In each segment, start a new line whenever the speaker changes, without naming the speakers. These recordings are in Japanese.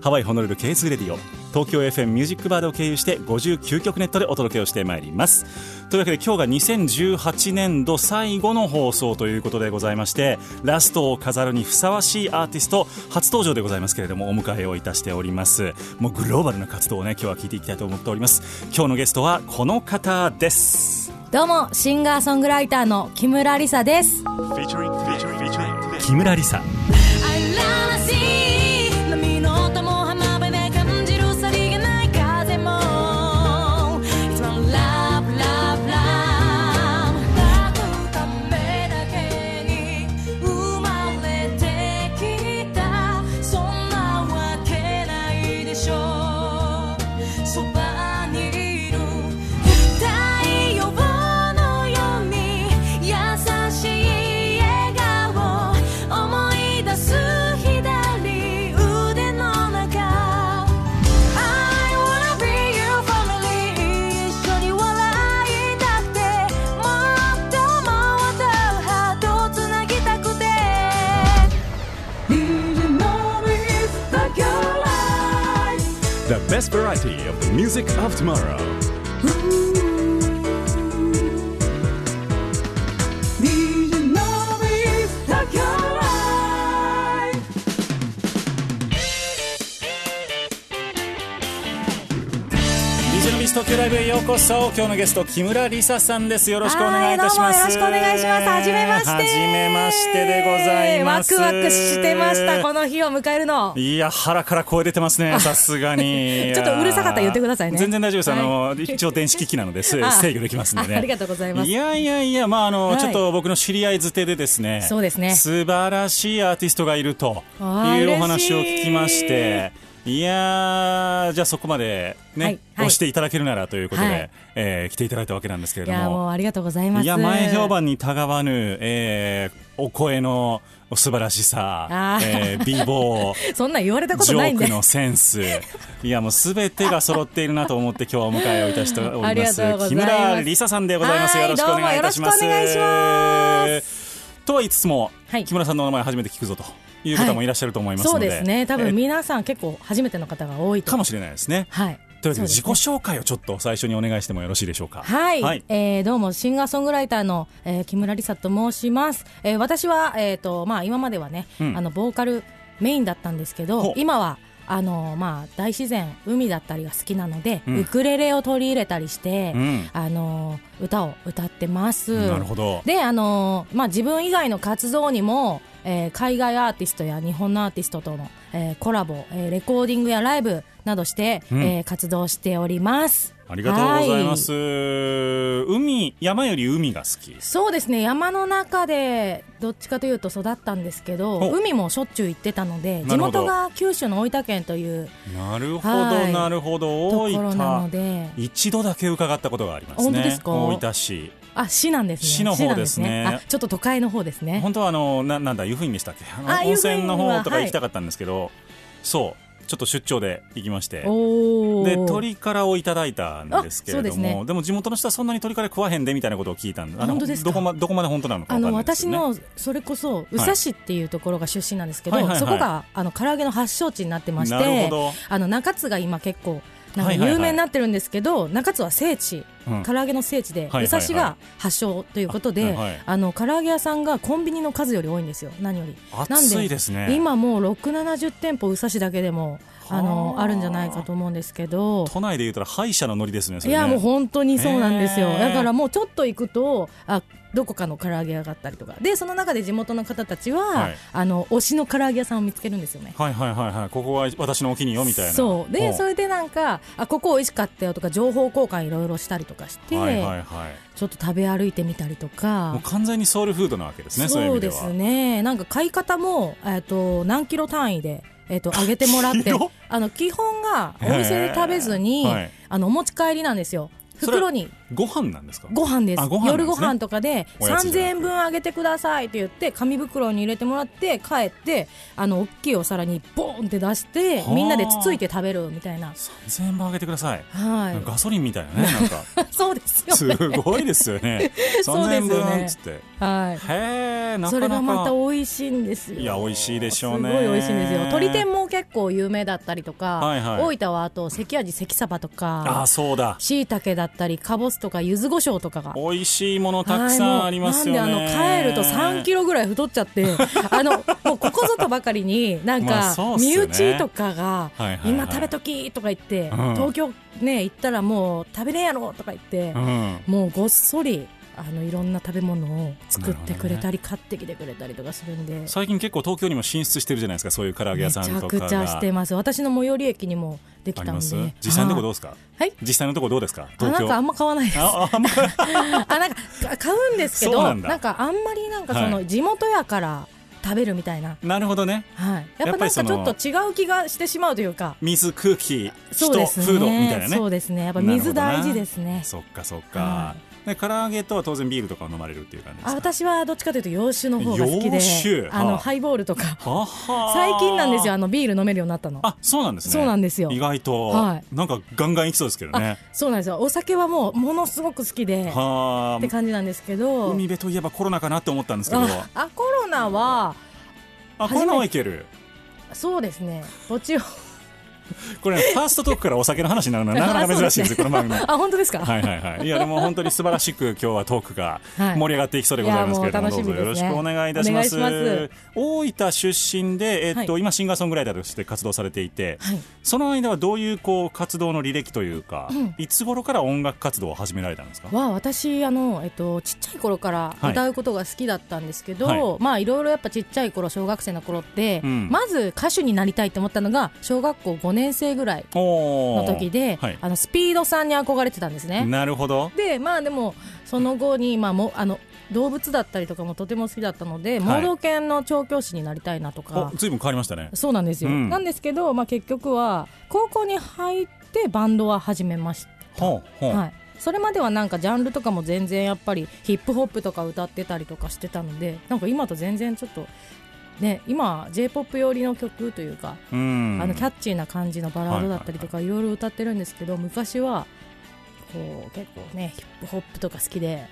ハワイホノルル K2 レディオ。東京 FM ミュージックバードを経由して59曲ネットでお届けをしてまいります。というわけで今日が2018年度最後の放送ということでございましてラストを飾るにふさわしいアーティスト初登場でございますけれどもお迎えをいたしております。もうグローバルな活動をね今日は聞いていきたいと思っております。今日のゲストはこの方です。
どうもシンガーソングライターの木村梨沙です。
木村梨沙
波の音も
variety of the music of tomorrow イブへようこそ。今日のゲスト木村梨沙さんです。よろしくお願いいたします。
よろしくお願いします。はじめまして。
はじめましてでございます。
ワクワクしてましたこの日を迎えるの。
いや腹から声出てますね。さすがに。
ちょっとうるさかったら言ってくださいね。
全然大丈夫です、あの一応電子機器なので制
あ
御できますんで。ね
あありがとうございます。
いやいやいやまああの、
はい。
ちょっと僕の知り合いづてでですね
そうですね。
素晴らしいアーティストがいるというお話を聞きましていやーじゃあそこまでね、
はいはい。
押していただけるならということで、
はい。
えー来ていただいたわけなんですけれども。
ありがとうございます。
いや前評判にたがわぬ、えーお声の素晴らしさえー、美貌
そんなん言われたこ
ジョ
とないんで
ークのセンス。いやもうすべてが揃っているなと思って今日はお迎えをいたしてお
あり
ます
ます。
木村梨沙さんでございます。
はい
よろしくお願いいたします。とは言いつつも、
はい。
木村さんのお名前初めて聞くぞという方もいらっしゃると思います
そう
ので、
ですね。多分
えー
皆さん結構初めての方が多いと。
かもしれないですね。
はい。
というわけで自己紹介をちょっと最初にお願いしてもよろしいでしょうか。
はい、
はい。
えーどうもシンガーソングライターの、えー木村梨沙と申します、えー私は、えーとまあ、今まではね、
うん。
あのボーカルメインだったんですけ
ほ
ど
う。
今はあのまあ、大自然海だったりが好きなので、
うん。
ウクレレを取り入れたりして、
うん。
あの歌を歌ってます。
なるほど。
であの、まあ、自分以外の活動にも、えー海外アーティストや日本のアーティストとの、えーコラボ、えーレコーディングやライブなどして、
うん。
えー活動しております。
ありがとうございます、海山より海が好き。
そうですね。山の中でどっちかというと育ったんですけど
お。
海もしょっちゅう行ってたので地元が九州の大分県という
なるほど、
はい
なるほど。
と
大
ころなの
分
で。
一度だけ伺ったことがありますね。
本当ですか？
大分市
あ市なんですね。
市の方ですね。
なんあちょっと都会の方ですね。
本当はあのななんだ湯布院でしたっけ？あの
あ
温泉の方とか行きたかったんですけど、そうちょっと出張で行きまして。
お
で
ー
鶏からをいただいたんですけれども
ですね。
でも地元の人はそんなに鶏から食わへんでみたいなことを聞いたんで
ですか？
どこまどこまで本当なのか
あ
分かん
の私のそれこそ宇佐市っていうところが出身なんですけど、
はいはいはい。
そこがあの唐揚げの発祥地になってまして
ど。
あの中津が今結構なんか
はいはいはい。
有名になってるんですけど、中津は聖地
うん。
唐揚げの聖地で、
はいはいはい。
宇佐市が発祥ということで、
あはい
あの唐揚げ屋さんがコンビニの数より多いんですよ何より。なん
暑いですね。
今もう670店舗宇佐市だけでもあの
はあ
あるんじゃないかと思うんですけど。
都内で言うたら歯医者のノリですねね。
いやもう本当にそうなんですよ、だからもうちょっと行くとあどこかの唐揚げ屋があったりとか。でその中で地元の方たちは、
はい。
あの推しの唐揚げ屋さんを見つけるんですよね。
はいはいはいはいここは私のお気に入りよみたいな。
そう。で
ほ
それでなんかあここ美味しかったよとか情報交換いろいろしたりとかして、
はいはいはい
ちょっと食べ歩いてみたりと
もう
か
完全にソウルフードなわけですねそうで
すね。なんか買い方も、えっと何キロ単位で、えっと上げてもらってあの基本がお店で食べずに、
はい。
あのお持ち帰りなんですよ。袋に
ご飯なんですか？
ご飯です。
あご飯ね。
夜ご飯とかで3000
おやつじゃなく
円分あげてくださいって言って紙袋に入れてもらって帰ってあの大きいお皿にボーンって出して
はあ。
みんなでつついて食べるみたいな。
3000円分あげてください。
はい。
ガソリンみたいなねなんか。
そうですよ
す
ね
ごいですよね。
そう
3000円
ですよね。
分っつって。
はい。
へえな
それ
か。なか
がまた美味しいんですよ。
いや美味しいでしょうね。
すごい美味しいんですよ。鶏天も結構有名だったりとか、
はいはい。
大分はあと関味関サバと
あ
か
そうだ。
しいたけだったりかぼすとか柚子胡椒とかが
美味しいものたくさんありますよね、
なんであの帰ると3キロぐらい太っちゃって あのもうここぞとばかりになん
まあ
か身内とかが
はいはいはい。
今食べときとか言って
うん。
東京ね行ったらもう食べれんやろとか言って
うん。
もうごっそりあのいろんな食べ物を作ってくれたり買ってきてくれたりとかするんで。
最近結構東京にも進出してるじゃないですかそういう唐揚げ屋
めち
さんとかが。
ゃくちゃしてます私の最寄り駅にもできたんで。
実際のとこどう
う
ですか？
はい。
実際のとこどうですか？
あ
東京。
なんかあんま買わないです。
あああんま。
あなんかか買うんですけど
なんだ。
かあんまりなんかそ
は
の地元やから食べるみたいな、
なるほどね。
はい、やっぱなんかちょっと違う気がしてしまうというか。
水空気人
そうですね。
フードみたいなね。
そうですね。やっぱ水大事ですね。
そっかそっか、
は
で唐揚げとは当然ビールとかを飲まれるっていう感じです
あ
か
私はどっちかというと洋酒の方が好きで。
洋酒？
あの
はあ。
ハイボールとか。最近なんですよあのビール飲めるようになったの。
あそうなんですね。
そうなんですよ。
意外と、
はい。
なんかガンガンいきそうですけどね。
そうなんですよ。お酒はもうものすごく好きで。
は
って感じなんですけど。
海辺といえばコロナかなって思ったんですけど。
ああコロナは
あコロナはいける。
そうですね。こっちを
これ、ね、ファーストトークからお酒の話になるのは なかなか珍しいんですよこの番組。
あ本当ですか、
はいはいはい。いや、でも本当に素晴らしく今日はトークが
はい。
盛り上がっていきそうでございますけれども、どうぞよろしくお願いいたします。大分出身で、えっと、
はい。
今シンガーソングライターとして活動されていて、
はい。
その間はどういうこう活動の履歴というか、
うん。
いつ頃から音楽活動を始められたんですか？
は私あの、えっと、ちっちゃい頃から
はい。
歌うことが好きだったんですけど、
はい。
まあいろいろやっぱちっちゃい頃小学生の頃って、
うん。
まず歌手になりたいって思ったのが小学校5年生ぐらいの時で、
はい、
あのスピードさんに憧れてたんですね。
なるほど。
でまあでもその後に、まあ、もあの動物だったりとかもとても好きだったので、盲導犬の調教師になりたいなとか
お、ずいぶん変わりましたね。
そうなんですよ、
うん
なんですけど、まあ、結局は高校に入ってバンドは始めました。はい、それまではなんかジャンルとかも全然やっぱりヒップホップとか歌ってたりとかしてたのでなんか今と全然ちょっとね今 j p o p 寄りの曲というか、
うん。
あのキャッチーな感じのバラードだったりとかいろいろ歌ってるんですけど昔はこう結構ねヒップホップとか好きで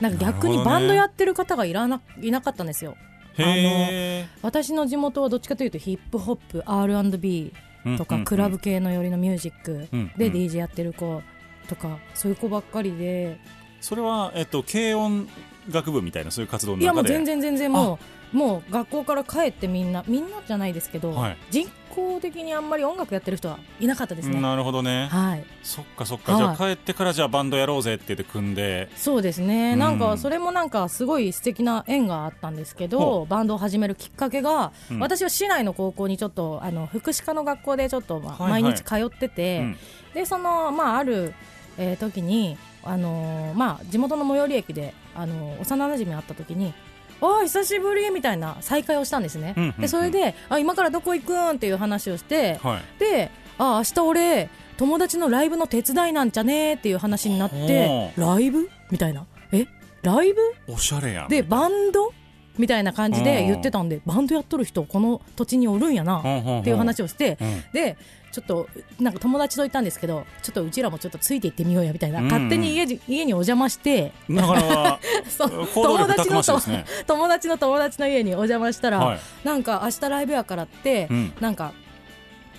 なんか逆にバンドやってる方がいらないなかったんですよ。
へ
私の地元はどっちかというとヒップホップ R&B
ー
とかクラブ系の寄りのミュージック
うん
で
うん
DJ やってる子とかそういう子ばっかりで。
それは、えっと、軽音楽部みたいなそういう活動の
いやも
中で
う全然全然もうもう学校から帰ってみんなみんなじゃないですけど、
はい。
人口的にあんまり音楽やってる人はいなかったですね。
なるほどね。
はい、
そっかそっか、
はい。
じゃあ帰ってからじゃあバンドやろうぜって言って組んで。
そうですね、
うん。
なんかそれもなんかすごい素敵な縁があったんですけ
ほ
どバンドを始めるきっかけが、
うん。
私は市内の高校にちょっとあの福祉科の学校でちょっとま毎日通ってて、
うん。
でそのまあある、えー時にあのーまあ地元の最寄り駅であのー幼馴染み会った時におー久しぶりみたいな再会をしたんですね、
うんうんうん。
でそれであ今からどこ行くんっていう話をして、
はい。
であ明日俺友達のライブの手伝いなんじゃねっていう話になって
ほ
ライブ？みたいな。え？ライブ？
おしゃれやん。
でバンド？みたいな感じで言ってたんでバンドやっとる人この土地におるんやなっていう話をして
うん。
でちょっとなんか友達といたんですけどちょっとうちらもちょっとついていってみようやみたいな、
うん。
勝手に家に家にお邪魔して
なかなか
そう
行動力たくましい
の
ね
友達の友達の家にお邪魔したら、
はい。
なんか明日ライブやからって、
うん。
なんか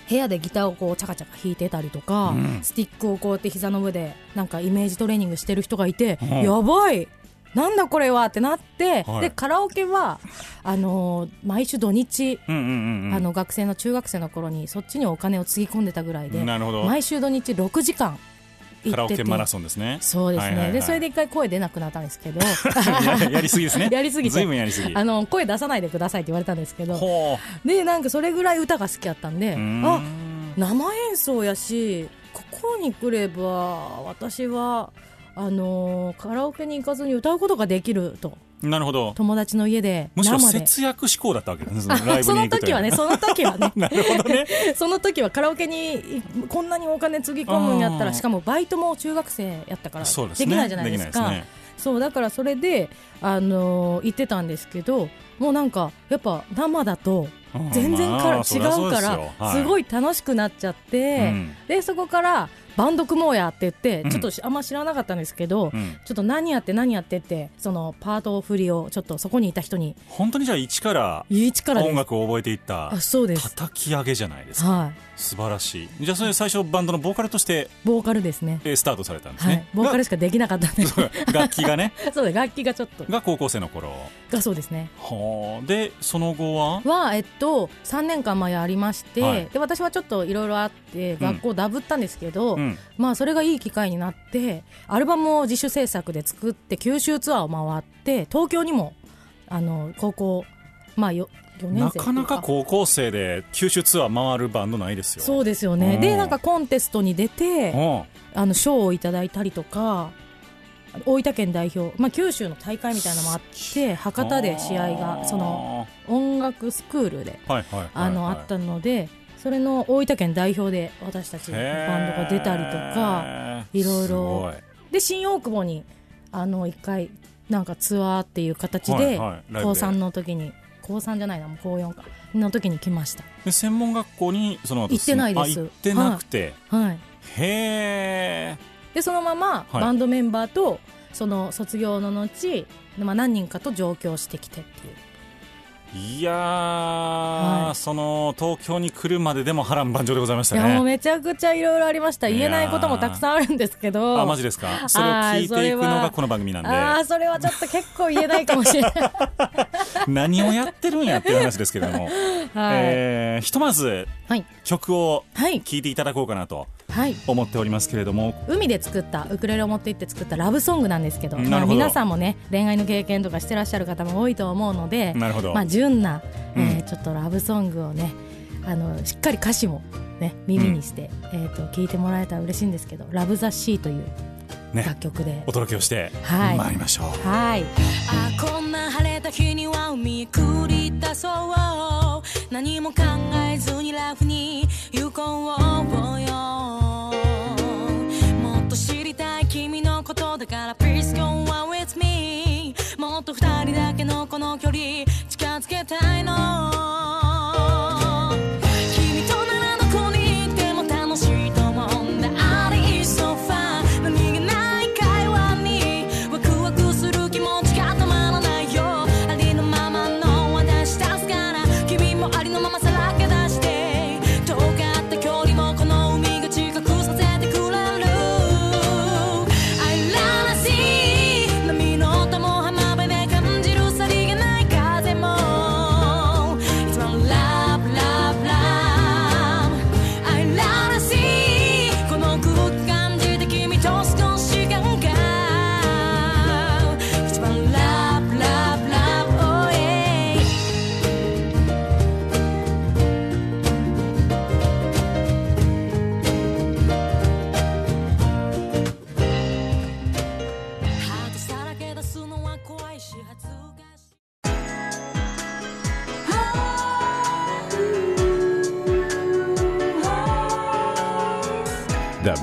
部屋でギターをこうチャカチャカ弾いてたりとか、
うん。
スティックをこうやって膝の上でなんかイメージトレーニングしてる人がいて、
うん。
やばいなんだこれはってなって、
はい。
でカラオケはあのー毎週土日、
うんうんうんうん。
あの学生の中学生の頃にそっちにお金をつぎ込んでたぐらいで
なるほど。
毎週土日6時間行
カラオ
ってて
ケマラソンですね。
そうですね、
はいはいはい。
でそれで一回声出なくなったんですけど。
ややりすぎですね。
やりすぎ
やりすぎ。
あの声出さないでくださいって言われたんですけど
ほ
でなんかそれぐらい歌が好きやったんで
ん。
あ生演奏やしここに来れば私はあのーカラオケに行かずに歌うことができると。
なるほど。
友達の家で
むしろ節約志向だったわけですねその
時は ねその時はね。
なるほどね。
その時はカラオケにいこんなにお金つぎ込むんやったらしかもバイトも中学生やったから
で
きないじゃないですか。そうだからそれで、あのー行ってたんですけどもうなんかやっぱ生だと
うん。
全然から、違うから
です
ごい楽しくなっちゃって、
うん。
でそこからバンド組もうやって言って、
うん。
ちょっとしあんま知らなかったんですけど、
うん。
ちょっと何やって何やってってそのパート振りをちょっとそこにいた人に
本当にじゃあ一から
一から
音楽を覚えていった
あそうです。
叩き上げじゃないですか。
はい。
素晴らしい。じゃあそれ最初バンドのボーカルとして
ボーカルですね。
えースタートされたんです
はい。
ね、
ボーカルしかできなかったんで。
が楽器がね。
そうです。楽器がちょっと。
が高校生の頃。
がそうですね。
はあ。でその後は？
は、えっと、3年間前ありまして、
はい。
で私はちょっといろいろあって学校ダブったんですけど、
うん
まあ、それがいい機会になってアルバムを自主制作で作って九州ツアーを回って東京にもあの高校、まあ、よ4年生
なかなか高校生で九州ツアー回るバンドないですよ。
そうですよね、
うん。
でなんかコンテストに出て
うん。
あの賞をいただいたりとか大分県代表、まあ、九州の大会みたいなのもあって博多で試合がその音楽スクールで
はいはいはいはい。
あのあったのでそれの大分県代表で私たちバンドが出たりとかいろいろ。で新大久保にあの一回なんかツアーっていう形
はい
で。高3の時に高3じゃないなもう高4かの時に来ました。
で専門学校にその後
行ってないです。
あ行ってなくて、
はい。
へえ
でそのまま
はい。
バンドメンバーとその卒業の後、まあ、何人かと上京してきてっていう
いやー、
い。
その東京に来るまででも波乱万丈でございました
いやもう
ね
めちゃくちゃいろいろありました。言えないこともたくさんあるんですけど。
あマジですかそれを聞いていくのがこの番組なんで。
ああそれはちょっと結構言えないかもしれない、
何をやってるんやっていう話ですけれども、
はい。
えーひとまず
はい。
曲を
はい。
聴いていただこうかなと
はい。
思っておりますけれども。
海で作ったウクレレを持って行って作ったラブソングなんですけど。まあ、皆さんもね恋愛の経験とかしてらっしゃる方も多いと思うので。
なるほど、
まあ純な、えー
うん
ちょっとラブソングをねあのしっかり歌詞もね耳にして、えー、と聞いてもらえたら嬉しいんですけど「ラブ・ザ・シー」という
ね。
楽曲で、
お届けをして
はい。
参りましょう、
はい。
あこんな晴れた日には海へ繰り出そう。何も考えずにラフに行こう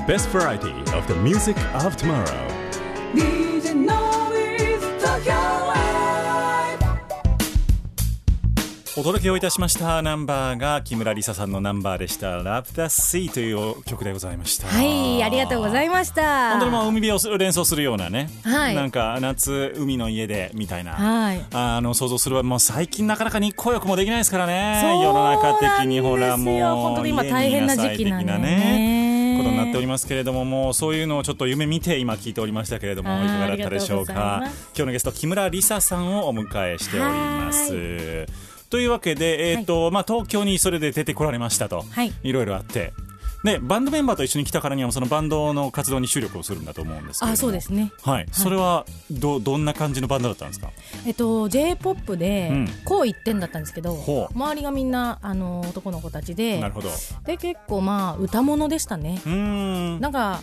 best variety of the music of tomorrow.
DJ Noise Tokyo Live
お届けをいたしましたナンバーが木村梨沙さんのナンバーでした「Love the Sea」という曲でございました。
はいありがとうございました。
本当にまあ海辺を連想するようなね、
はい。
なんか夏海の家でみたいな、
はい。
あの想像するわもう最近なかなか日光浴もできないですからね。
そう
世の中的にほらもう
本当に今大変な時期なんで
ねなっておりますけれどももうそういうのをちょっと夢見て今聞いておりましたけれども
はい
いかがだったでしょうか？今日のゲスト木村梨沙さんをお迎えしております。というわけで、えーとまあ、東京にそれで出てこられましたと、
はい。
いろいろあってでバンドメンバーと一緒に来たからにはそのバンドの活動に注力をするんだと思うんですけれども。
あそうですね。
はい、それはどどんな感じのバンドだったんですか？
えっと j p o p で
うん。
こう一点だったんですけど、
ほう。
周りがみんなあの男の子たちで
なるほど。う
で結構まあ歌物でしたね。
ーん。
なんか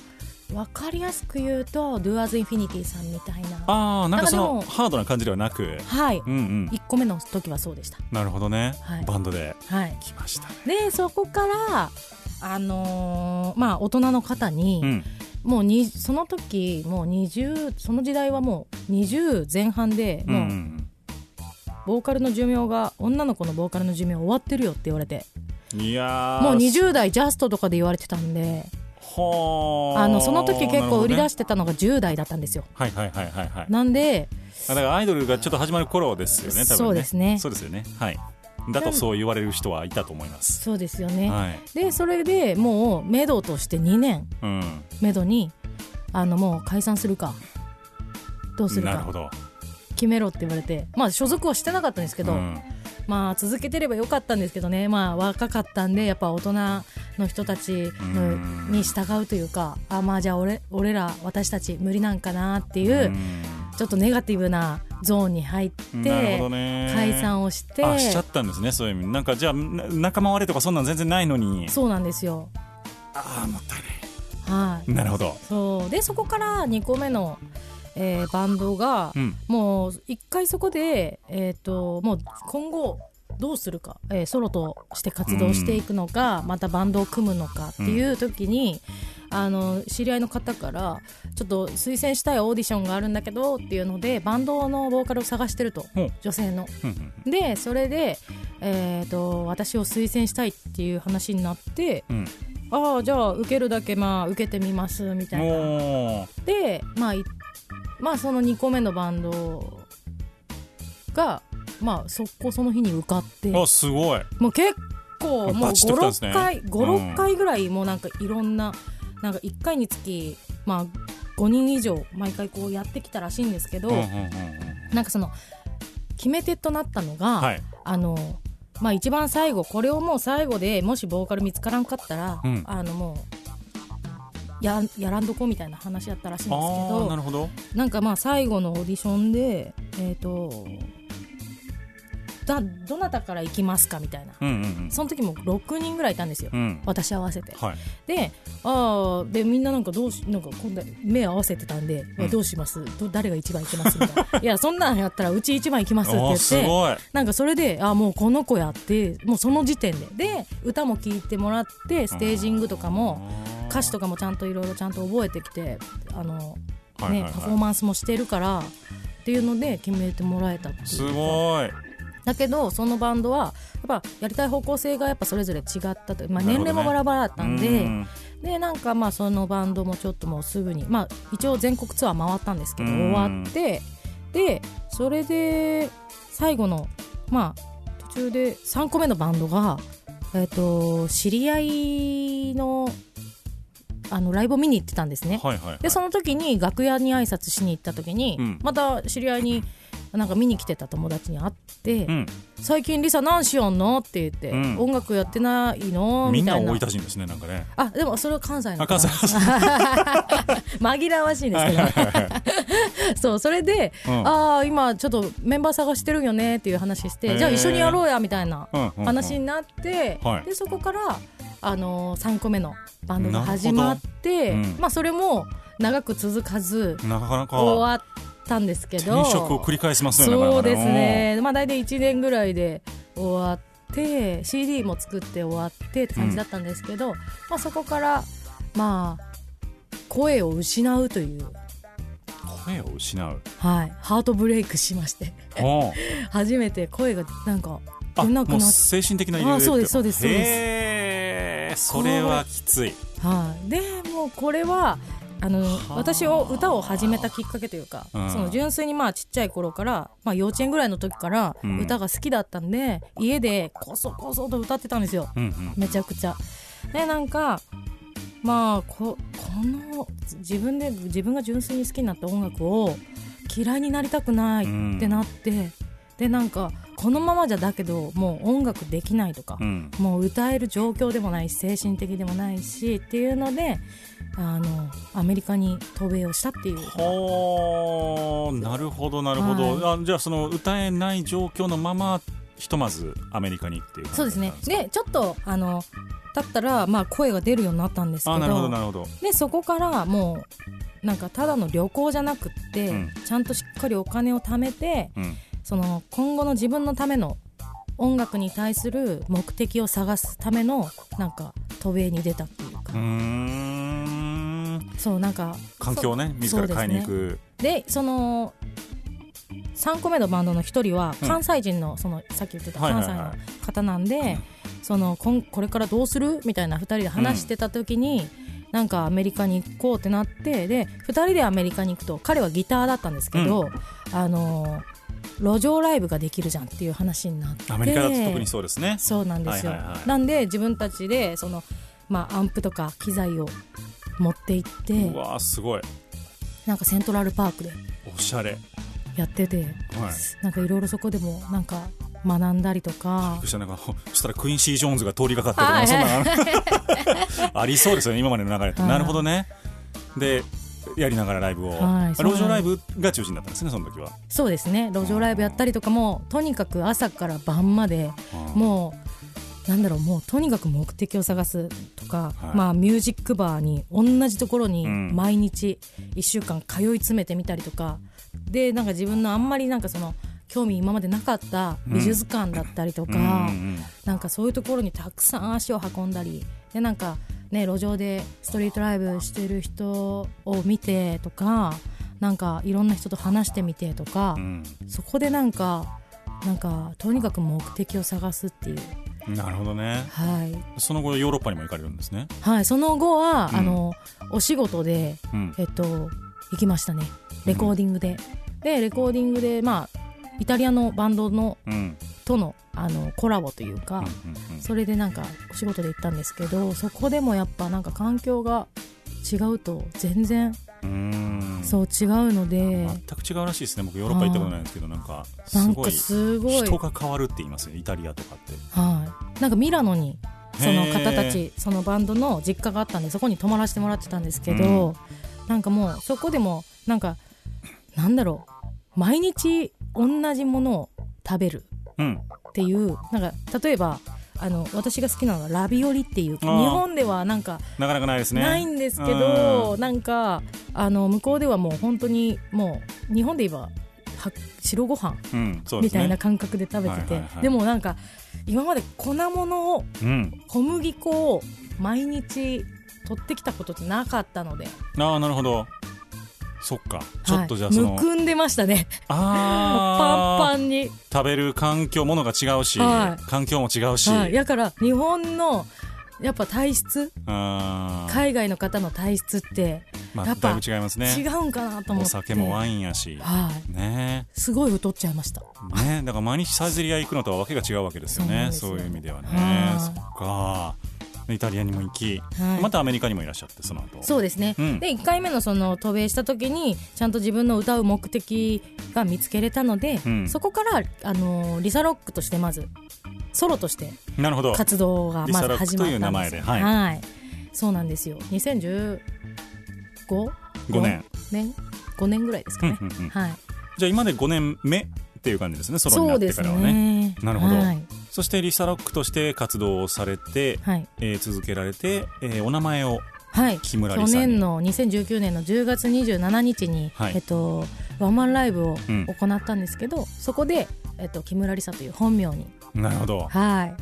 分かりやすく言うと Do As Infinity さんみたいな。
ああなんかそのハードな感じではなく。
はい。
うんうん。
1個目の時はそうでした。
なるほどね、
はい。
バンドで
はい。
来ましたね。
でそこからあのーまあ大人の方に、
うん。
もうにその時もう20その時代はもう20前半で
うんう
もうん。ボーカルの寿命が女の子のボーカルの寿命終わってるよって言われて。
いやー。
もう20代ジャストとかで言われてたんで。
は
あのその時結構売り出
し
してたのが10代だったんですよ。
はいはいはいはいはい。
なんで
あだからアイドルがちょっと始まる頃ですよね多分ね。
そうですね。
そうですよね。はいだとそう言われる人はいたと思います。
そうですよね、
はい。
でそれでもうメドとして2年
うん。
メドにあのもう解散するか。どうするか。
なるほど。
決めろって言われて。まあ所属はしてなかったんですけど、
うん。
まあ続けてればよかったんですけどね。まあ若かったんでやっぱ大人の人たちの
うん。
に従うというかあまあじゃあ俺俺ら私たち無理なんかなっていう、ちょっとネガティブなゾーンに入って解散をして。
あしちゃったんですねそういう意味。なんかじゃあな仲間割れとかそんなん全然ないのに。
そうなんですよ。
ああもったい
はい。
ない。なるほど。
そう。でそこから2個目の、えーバンドが、
うん。
もう一回そこで、えー、ともう今後どうするか、えーソロとして活動していくのか、またバンドを組むのかっていう時に、あの知り合いの方からちょっと推薦したいオーディションがあるんだけどっていうのでバンドのボーカルを探してると女性の。でそれで、えー、と私を推薦したいっていう話になって
うん。
ああじゃあ受けるだけまあ受けてみますみたいな。で、まあ、いまあその2個目のバンドがまあ速攻その日に受かって。
あすごい。
もう結構もう
バチッときたんですね。
56回
うん。
56回ぐらいもうなんかいろんななんか1回につきまあ5人以上毎回こうやってきたらしいんですけど、
うんうんうんうん。
なんかその決め手となったのが、
はい。
あのまあ一番最後これをもう最後でもしボーカル見つからんかったら、
うん。
あのもうややらんどこみたいな話だったらしいんですけど
なるほど。
なんかまあ最後のオーディションでえっ、とだどなたから行きますかみたいな。
うんうんうん。
その時も6人ぐらいいたんですよ、
うん。
私合わせて。
はい。
でああでみんななんかどうしなんか今度目合わせてたんで、
うん。
どうします？ど誰が一番行きます？みたいな。いやそんなんやったらうち一番行きますって言って
すごい。
なんかそれであもうこの子やってもうその時点で。で歌も聴いてもらってステージングとかも歌詞とかもちゃんといろいろちゃんと覚えてきてあの、
はいはいはい。
ねパフォーマンスもしてるからっていうので決めてもらえたっていう
すごい
だけどそのバンドはやっぱやりたい方向性がやっぱそれぞれ違ったと、まあ、年齢もバラバラだったんで、
うん。
でなんかまあそのバンドもちょっともうすぐにまあ一応全国ツアー回ったんですけど
うん。
終わってでそれで最後のまあ途中で3個目のバンドがえっ、と知り合いのあのライブを見に行ってたんですね。
はいはいはい。
でその時に楽屋に挨拶しに行った時に、
うん。
また知り合いになんか見に来てた友達に会って「
うん
最近リサ何しよんの?」って言って、
うん
音楽やってないの?」
みんな。
みたいな
大分人ですねなんかね。
あでもそれは関西の
あ関西
紛らわしいんですけど。そうそれで、
うん
ああ今ちょっとメンバー探してるよねっていう話して、じゃあ一緒にやろうやみたいな
うんうんうん
話になって、
はい。
でそこから、あのー、3個目のバンドが始まって、まあそれも長く続かず
なかなか。
終わったんですけど。
転職を繰り返しますね
そうですね。まあ大体1年ぐらいで終わって CD も作って終わってって感じだったんですけど、まあそこからまあ声を失うという、
声を失う。
はい、ハートブレイクしまして。初めて声がなんか出なくなっ
精神的な
あそうですそうですそうです。
それはきつい。
はい、でもうこれはあの私を歌を始めたきっかけというか、
うん。
その純粋にまあちっちゃい頃から、まあ、幼稚園ぐらいの時から
うん。
歌が好きだったんで、家でこそこそと歌ってたんですよ。
うんうん
めちゃくちゃ。でなんかまあここの自分で自分が純粋に好きになった音楽を嫌いになりたくないってなって、でなんかこのままじゃだけどもう音楽できないとか、
うん。
もう歌える状況でもないし精神的でもないしっていうのであのアメリカに渡米をしたっていう。
ほーなるほどなるほど、あじゃあその歌えない状況のままひとまずアメリカにっていう
そうですね。でちょっとあのだったら、まあ、声が出るようになったんですけど
あなるほどなるほど。
でそこからもうなんかただの旅行じゃなくって、
うん。
ちゃんとしっかりお金を貯めて
うん
その今後の自分のための音楽に対する目的を探すためのなんか渡米に出たっていうか、
うーん。
そうなんか
環境をね
そ
自ら買いに行
そう
く。
でその3個目のバンドの1人は
うん。
関西人のそのさっき言ってた関
はい
西の方なんで、そのこんこれからどうする？みたいな2人で話してた時に、なんかアメリカに行こうってなってで2人でアメリカに行くと彼はギターだったんですけど、あの路上ライブができるじゃんっていう話になって。
アメリカだと特にそうですね。
そうなんですよ、
はいはいはい。
なんで自分たちでその、まあ、アンプとか機材を持って行って
うわーすごい。
なんかセントラルパークで
おしゃれ。
やってて、
はい。
なんかいろいろそこでもなんか学んだりとか。
そしたらクインシー・ジョーンズが通りかかってとか ありそうですよね今までの流れって。
はい。
なるほどね。でやりながらライブを、
はい
路上ライブが中心だったんですねその時は。
そうですね。路上ライブやったりとかもとにかく朝から晩までもうなんだろうもうとにかく目的を探すとか、
はい。
まあミュージックバーに同じところに
うん。
毎日1週間通い詰めてみたりとか、でなんか自分のあんまりなんかその興味今までなかった美術館だったりとか、
うんうん。
なんかそういうところにたくさん足を運んだりでなんかね路上でストリートライブしてる人を見てとかなんかいろんな人と話してみてとか、
うん。
そこでなんかなんかとにかく目的を探すっていう。
なるほどね。
はい、
その後ヨーロッパにも行かれるんですね。
はい、その後は、
うん。
あのお仕事で
うん。
えっと行きましたね。レコーディングで、でレコーディングでまあイタリアのバンドの
うん
とのあのコラボというか、
うんうん
それでなんかお仕事で行ったんですけどそこでもやっぱなんか環境が違うと全然
うんうん。
そう違うので、
全く違うらしいですね。僕ヨーロッパ行ったことないんですけどなんかすごい人が変わるって言いますよイタリアとかって。
はい、なんかミラノにその方た
へ
ちそのバンドの実家があったんでそこに泊まらせてもらってたんですけど、なんかもうそこでもなんかなんだろう。毎日同じものを食べる。
うん
っていうなんか例えばあの私が好きなのはラビオリっていう日本ではなんか
なかなかないですね。
ないんですけど、なんかあの向こうではもう本当にもう日本で言えばは白ご飯みたいな感覚で食べてて、
はいはいはい。
でもなんか今まで粉物を
うん。
小麦粉を毎日取ってきたことってなかったので。
ああなるほどそっか。ちょっとじゃあその、
はい、むくんでましたね。
あ
パンパンに、
食べる環境ものが違うし、
はい。
環境も違うし、
はい、だから日本のやっぱ体質？海外の方の体質って
まあ、
やっぱ
だいぶ違いますね。
違うんかなと思って。
お酒もワインやし、
はい。
ね。
すごい太っちゃいました。
ね。だから毎日サイゼリア行くのとはわけが違うわけですよね。
そ
うういう意味ではね。
はい。
そっかイタリアにも行き、
はい。
またアメリカにもいらっしゃってその後。
そうですね、
うん。
で1回目のその渡米した時にちゃんと自分の歌う目的が見つけれたので、
うん。
そこからあのリサロックとしてまずソロとして活動がまず始まったんです。
リサロックという名前ではい。
はい、そうなんですよ。2015
5年。
年？5年ぐらいですかね、
うんうんうん。
はい。
じゃあ今で5年目っていう感じですねソロになってからはね。
ね。
なるほど。
はい、
そしてリサロックとして活動をされて、
はい。
えー続けられて、えーお名前を
はい、
木村
去年の2019年の10月27日に、
はい。
えっと、ワンマンライブを
うん。
行ったんですけど、そこで、えっと、木村梨沙という本名に、
なるほど。
はい、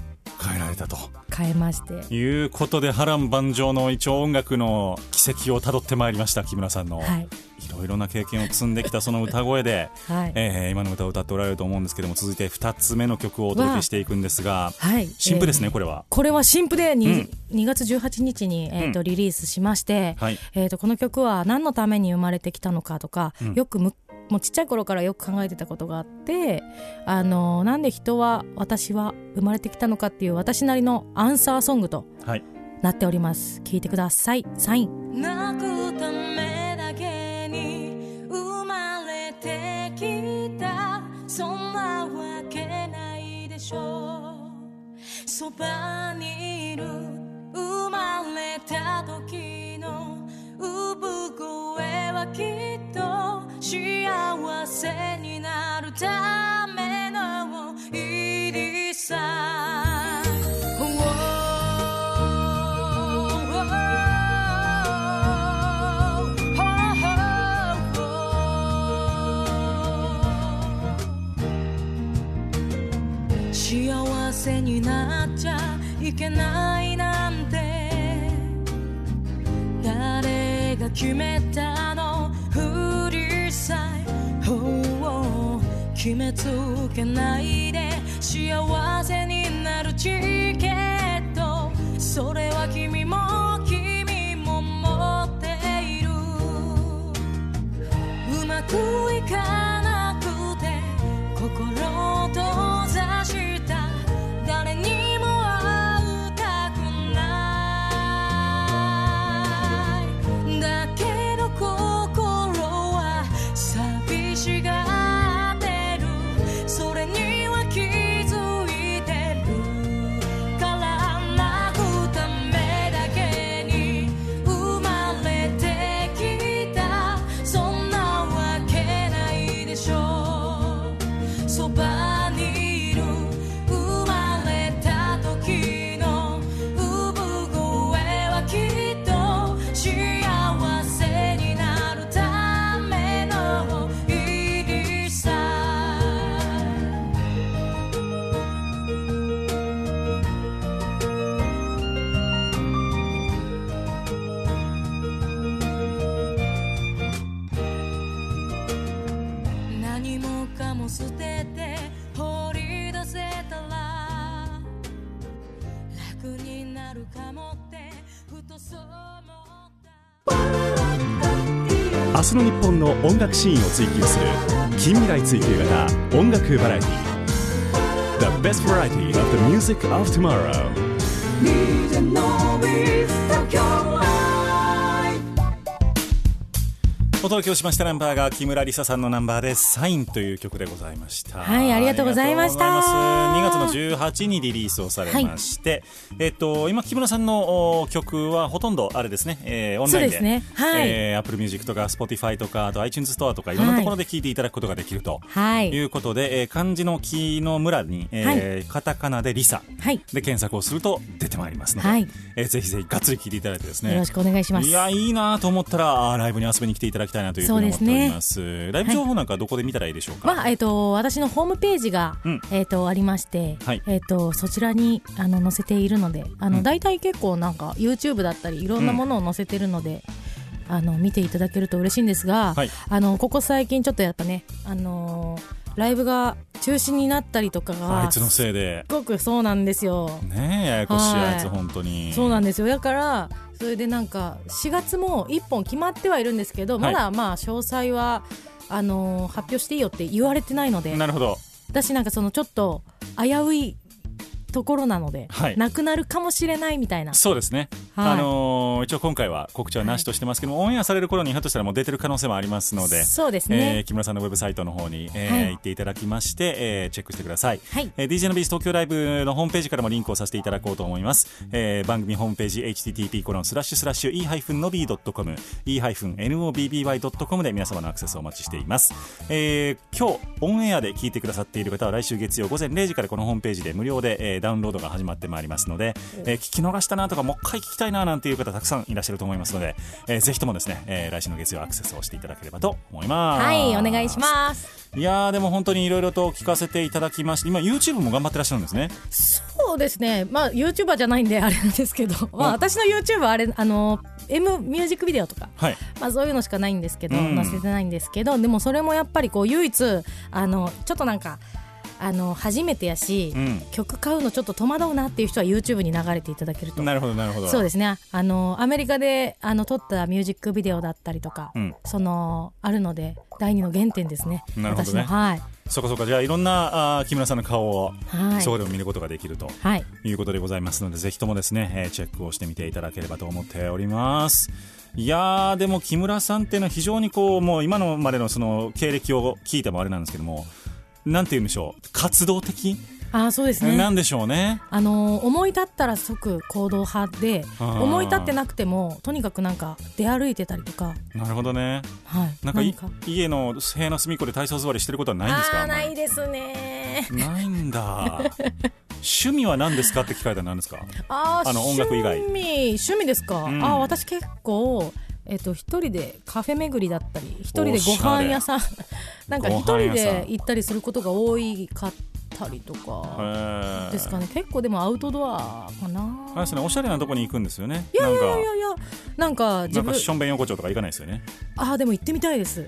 変えられたと。
変えまして、
いうことで波乱万丈の一応音楽の軌跡をたどってまいりました木村さんの。
はい、
いろいろな経験を積んできたその歌声で、
はい。
えー今の歌を歌っておられると思うんですけども続いて2つ目の曲をお届けしていくんですが
はい。
新譜ですね、
えー
これは。
これは新譜で 2,、
うん。
2月18日に、えーと
うん。
リリースしまして、
はい。
えー、とこの曲は何のために生まれてきたのかとか、
うん。
よくむもうちっちゃい頃からよく考えてたことがあって、あのーなんで人は私は生まれてきたのかっていう私なりのアンサーソングと
はい。
なっております。聞いてください。サイン
そばにいる生まれた時の産声はきっと幸せになるための入りさせになっちゃいけないなんて。誰が決めたの？振りさえほう決めつけないで幸せになるチケット。それは君も君も持っている。うまくいかなく
音楽シーンを追求する近未来追求型音楽バラエティ The best variety of the music of tomorrow
お届けをしましたナンバーが木村梨沙さんのナンバーで「サイン」という曲でございました。
はいありがとうございました。
ありがとうございます2月の18にリリースをされまして、えっと今木村さんのお曲はほとんどあれですね、えーオンラインで。
ですね。はい。
えー Apple Music とか Spotify とかあと iTunes ストアとかいろんなところで聴いていただくことができると。
はい。
いうことで、えー漢字の木の村に、えーカタカナでリサ
はい。
で検索をすると出てまいりますので、
はい。
えーぜひぜひがっつり聴いていただいてですね。
よろしくお願いします。
いやいいなと思ったらライブに遊びに来ていただきたいなというふうに思っております。ライブ情報なんかどこで見たらいいでしょうか、
まあえっと私のホームページが、
うん。
えっとありまして、
はい。
えっとそちらにあの載せているのであの、
うん。
大体結構なんか YouTube だったりいろんなものを載せてるので、あの見ていただけると嬉しいんですが、
はい。
あのここ最近ちょっとやっぱねあのーライブが中止になったりとかが
あいつのせいで。す
ごくそうなんですよ。
ねえややこしい
はい。
あいつ本当に。
そうなんですよ。だからそれでなんか4月も1本決まってはいるんですけど、
はい。
まだまあ詳細はあのー発表していいよって言われてないので。
なるほど。
私なんかそのちょっと危ういところなので、
はい。
なくなるかもしれないみたいな。
そうですね、
はい。
あのー一応今回は告知はなしとしてますけども、オンエアされる頃にひょっとしたらもう出てる可能性もありますので
そうです
えー
ね、
木村さんのウェブサイトの方に、えー
はい。
行っていただきまして、えーチェックしてください、
はい。
えー DJ のビーズ東京ライブのホームページからもリンクをさせていただこうと思います、えー番組ホームページ http コロンスラッシュスラッシュ e-nobby.com e-nobby.com で皆様のアクセスをお待ちしています、えー今日オンエアで聞いてくださっている方は来週月曜午前0時からこのホームページで無料で、えーダウンロードが始まってまいりますので、えー聞き逃したなとかもう一回聞きたいななんていう方たくさんいらっしゃると思いますので、えーぜひともですね、えー来週の月曜アクセスをしていただければと思います。
はいお願いします。
いやーでも本当にいろいろと聞かせていただきまして今 YouTube も頑張ってらっしゃるんですね。
そうですね。まあ YouTuber じゃないんであれなんですけど、まあ、私の YouTube はあれあの
M ミュージックビデオとか
はい。
まあ、そういうのしかないんですけど、
うん。
載せてないんですけどでもそれもやっぱりこう唯一あのちょっとなんかあの初めてやし、
うん。
曲買うのちょっと戸惑うなっていう人は YouTube に流れていただけると。
なるほどなるほど。
そうですね。あのアメリカであの撮ったミュージックビデオだったりとか、
うん。
そのあるので第二の原点ですね。
なるほどね。
はい。
そうかそうか。じゃあいろんなあー木村さんの顔を
はい。
そこでも見ることができると
はい。
いうことでございますのでぜひともですね、えーチェックをしてみていただければと思っております。いやーでも木村さんっていうのは非常にこうもう今のまでのその経歴を聞いてもあれなんですけどもなんて言うんでしょう。活動的、
あそうですね。
なんでしょうね。
あの思い立ったら即行動派で思い立ってなくてもとにかくなんか出歩いてたりとか、
なるほどね。
はい、
なんかい
何か？
家の部屋の隅っこで体操座りしてることはないんですか？
ないですね。
ないんだ。趣味は何ですかって聞かれたら何ですか？
あー
あの音楽以外。
趣味。趣味ですか、
うん。
あー私結構えっと一人でカフェ巡りだったり一人でご飯屋さん。なんか
ご
一人で行ったりすることが多いかったりと
へ
か
ー。
ですかね。結構でもアウトドアかな。
あれですねおしゃれなとこに行くんですよね。
いやいやいやいやなんか。自分
しょんべん横丁とか行かないですよね。
あーでも行ってみたいです。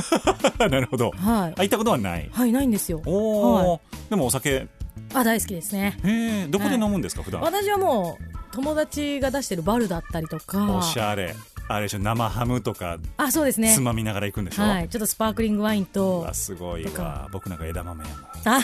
なるほど。
はい。
あ行ったことはない。
はいないんですよ。
おお、
はい。
でもお酒。へ
あ大好きですね。
えどこで飲むんですか、普段？
私はもう友達が出してるバルだったりとか。
おしゃれあれでしょ生ハムとか
あそうですね。
つまみながら行くんでしょ、
はい。ちょっとスパークリングワイン
う
と
わすごいわ。僕なんか枝豆や
あい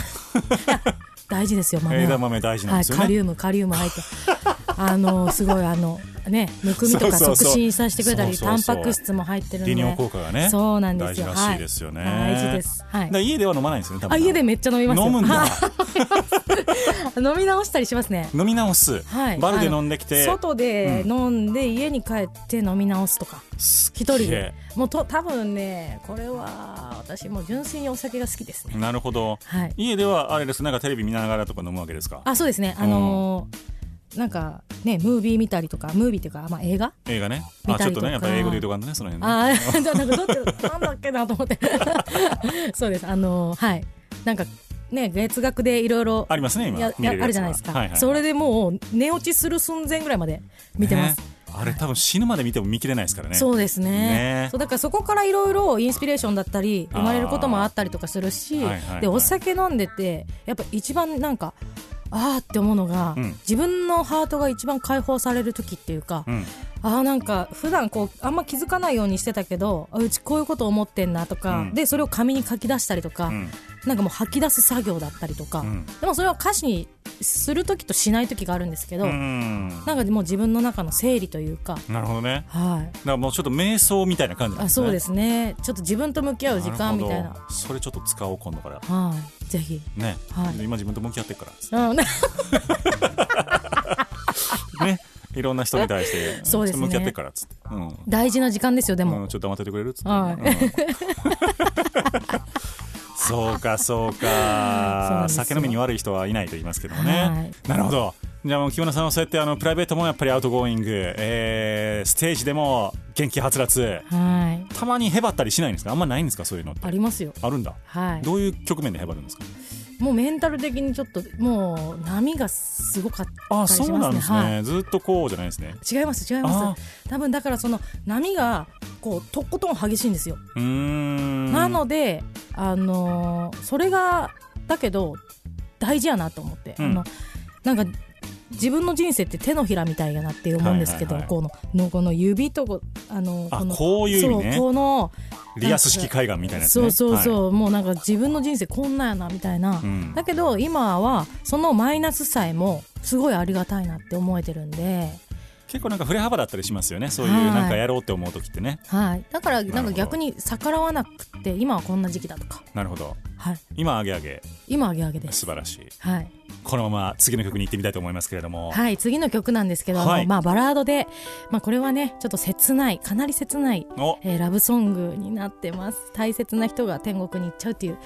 や大事ですよ
な
豆は。
枝豆大事なん
はい、
ですよね、
カリウムカリウム入って。あのすごいあのねむくみとか促進させてくれたりタンパク質も入ってるんで。
利尿効果がね
そうなんですよ。
大事らしいですよね、
はい、大事です。はい。
家では飲まないんですよね多分
あ家でめっちゃ飲みますよ。
飲むんだ。
はい。飲み直したりしますね。
飲み直す、
はい。
バルで飲んできて。
外で飲んで家に帰って飲み直すとか
一
一人で。もうと多分ねこれは私もう純粋にお酒が好きですね。
なるほど。
はい。
家ではあれですなんかテレビ見ながらとか飲むわけですか？
あそうですね。あのーなんかねムービー見たりとかムービーっていうか、まあ、映画？
映画ね。あちょっとねやっぱり英語で言うとかねその辺ね。
あなんかどってなんだっけなと思って。そうです。あのーはい。なんかね月額でいろいろ
ありますね今
あるじゃないですか、
はいはいはい。
それでもう寝落ちする寸前ぐらいまで見てます。
ねあれ多分死ぬまで見ても見切れないですからね。
そうですね。
ね。
そうだからそこからいろいろインスピレーションだったり生まれることもあったりとかするし、
はいはいはい。
でお酒飲んでてやっぱ一番なんかあーって思うのが、
うん。
自分のハートが一番解放される時っていうか、
うん。
あーなんか普段こうあんま気づかないようにしてたけどあうちこういうこと思ってんなとか、
うん。
でそれを紙に書き出したりとか、
うん
なんかもう吐き出す作業だったりとか、
うん。
でもそれは歌詞にする時としない時があるんですけど、
うん。
なんかもう自分の中の整理というか、
なるほどね。
はい、
だからもうちょっと瞑想みたいな感じなんですね。
あそうですね。ちょっと自分と向き合う時間みたいな。
それちょっと使おう今度から。
はい。ぜひ。
ね、
はい。
今自分と向き合ってるから。
うん。
ね。いろんな人に対して。
そうですね。
向き合ってるからっつって、うん。
大事な時間ですよでも、
うん、ちょっと黙っててくれるっつって、
はい。
うんそうかそうか。酒飲みに悪い人はいないと言いますけどもね、
はい。
なるほど。じゃあもう木村さんはそうやってあのプライベートもやっぱり outgoing、えーステージでも元気はつらつ。
はい。
たまにへばったりしないんですか？あんまないんですか？そういうのって。
ありますよ。
あるんだ。
はい。
どういう局面でへばるんですか？
もうメンタル的にちょっともう波がすごかったりし
あ
ますね。
そうなんですね、
はい。
ずっとこうじゃないですね。
違います違います。多分だからその波がこうとことん激しいんですよ、なのであのーそれがだけど大事やなと思って、
うん。
あのなんか自分の人生って手のひらみたいやなって思うんですけど、こののこの指とこあの
あ
この
こういうね。
そうこの
リアス式海岸みたいなやつね。
そうそうそう、
は
もうなんか自分の人生こんなんやなみたいな、
うん。
だけど今はそのマイナスさえもすごいありがたいなって思えてるんで、
結構なんか振れ幅だったりしますよね。そういう
はい。
なんかやろうって思う時ってね。
はい、だからなんか逆に逆らわなくて今はこんな時期だとか、
なるほど。
はい、
今あげあげ
今あげあげです。
素晴らしい。
はい、
このまま次の曲に行ってみたいと思いますけれども、
はい、次の曲なんですけど、
はい。
まあ、バラードで、まあ、これはねちょっと切ないかなり切ない、
お。
えーラブソングになってます。大切な人が天国に行っちゃうっていう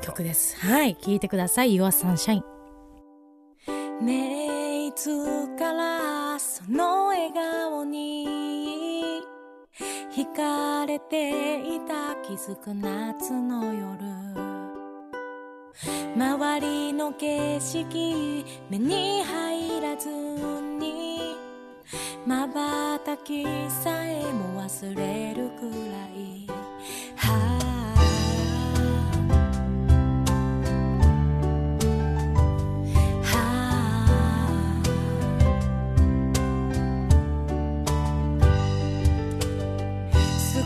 曲です。はい聴いてください「Your Sunshine」
ねえいつからその笑顔に惹かれていた。気づく夏の夜周りの景色目に入らずに
まばたきさえも忘れるくらい。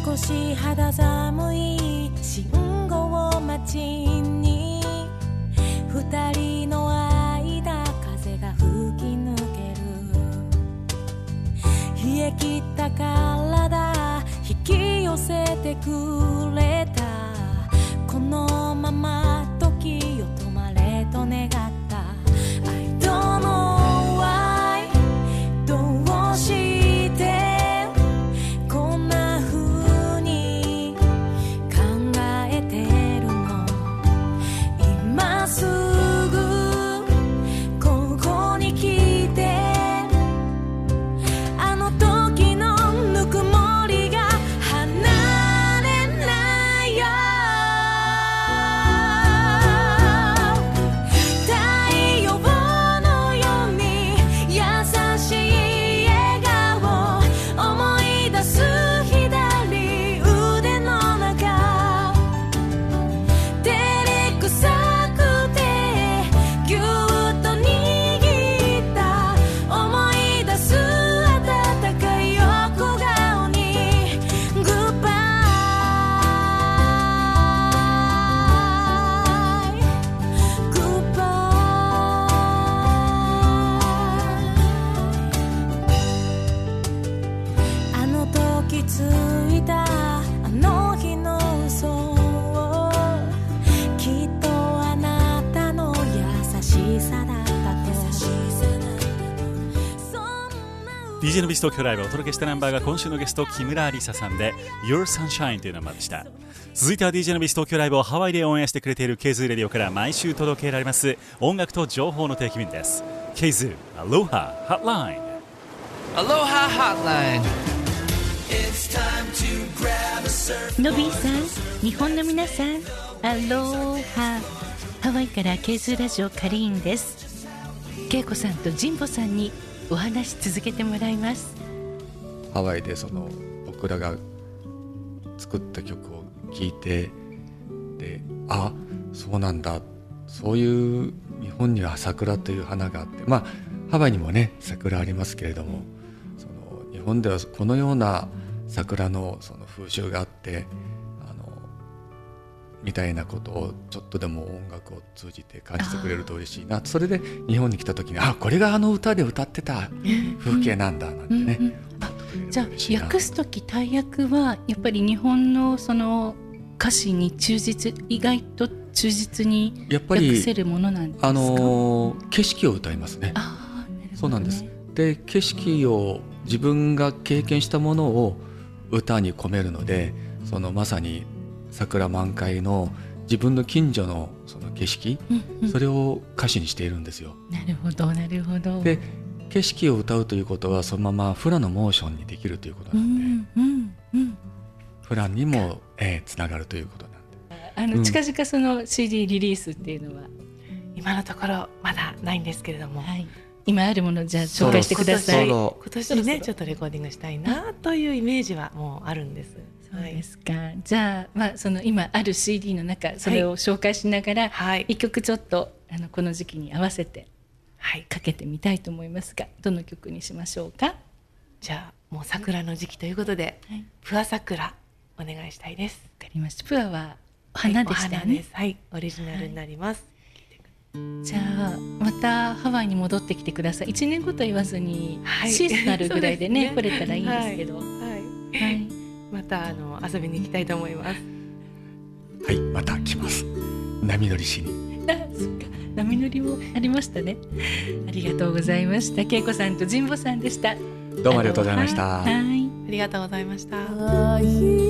少し肌寒い信号待ちに二人の間風が吹き抜ける。冷え切った体引き寄せてくれた。このまま時を止まれと願った。I don't know 's Tokyo Live を
お届けしたナンバーが今週のゲスト木村ありささんで Your Sunshine というナンバーでした。続いては DJ のビス東京ライブをハワイでオンエアしてくれている KZOO Radio から毎週届けられます。音楽と情報の定期便です。 KZOO
Aloha Hotline.
Nobby さん日本の皆さん Aloha ハワイから KZOO ラジオカリーンです。恵子さんと神保さんにお話し続けてもらいます。
ハワイでその僕らが作った曲を聴いてであそうなんだ。そういう日本には桜という花があって。まあハワイにもね桜ありますけれどもその日本ではこのような桜のその風習があってみたいなことをちょっとでも音楽を通じて感じてくれると嬉しいな。それで日本に来た時にあこれがあの歌で歌ってた風景なんだなんてね、
うんうん。あじゃあ訳す時大役はやっぱり日本のその歌詞に忠実意外と忠実に
やっぱり
訳せるものなんですか？
あのー景色を歌いますね。
あね。
そうなんです。で景色を自分が経験したものを歌に込めるので、そのまさに桜満開の自分の近所のその景色、
うんうん。
それを歌詞にしているんですよ。
なるほどなるほど。
で景色を歌うということはそのままフラのモーションにできるということ
う
なので、
んうんうん。
フラにも、えーつながるということなんで。
あの、
うん。
近々その CD リリースっていうのは、
今のところまだないんですけれども、
はい、今あるものをじゃあ紹介してください。
今年ねちょっとレコーディングしたいなというイメージはもうあるんです。
そうですか、じゃあ,、まあその今ある CD の中それを紹介しながら、
はい。
一曲ちょっとあのこの時期に合わせて
はい。
かけてみたいと思いますがどの曲にしましょうか？
じゃあもう桜の時期ということで、
はい。
プア桜お願いしたいです。
わかりました。プアは花でしたよね。
はいオリジナルになります。
じゃあまたハワイに戻ってきてください。1年後と言わずに、
はい。
シーズナルぐらいでね 来れたらいいんですけど、
はい。
はい
またあの遊びに行きたいと思います。
はい、また来ます。波乗りしに。
あ そっか波乗りもありましたねありがとうございました恵子さんと神保さんでした
どうもありがとうございました。
はい
ありがとうございました。
愛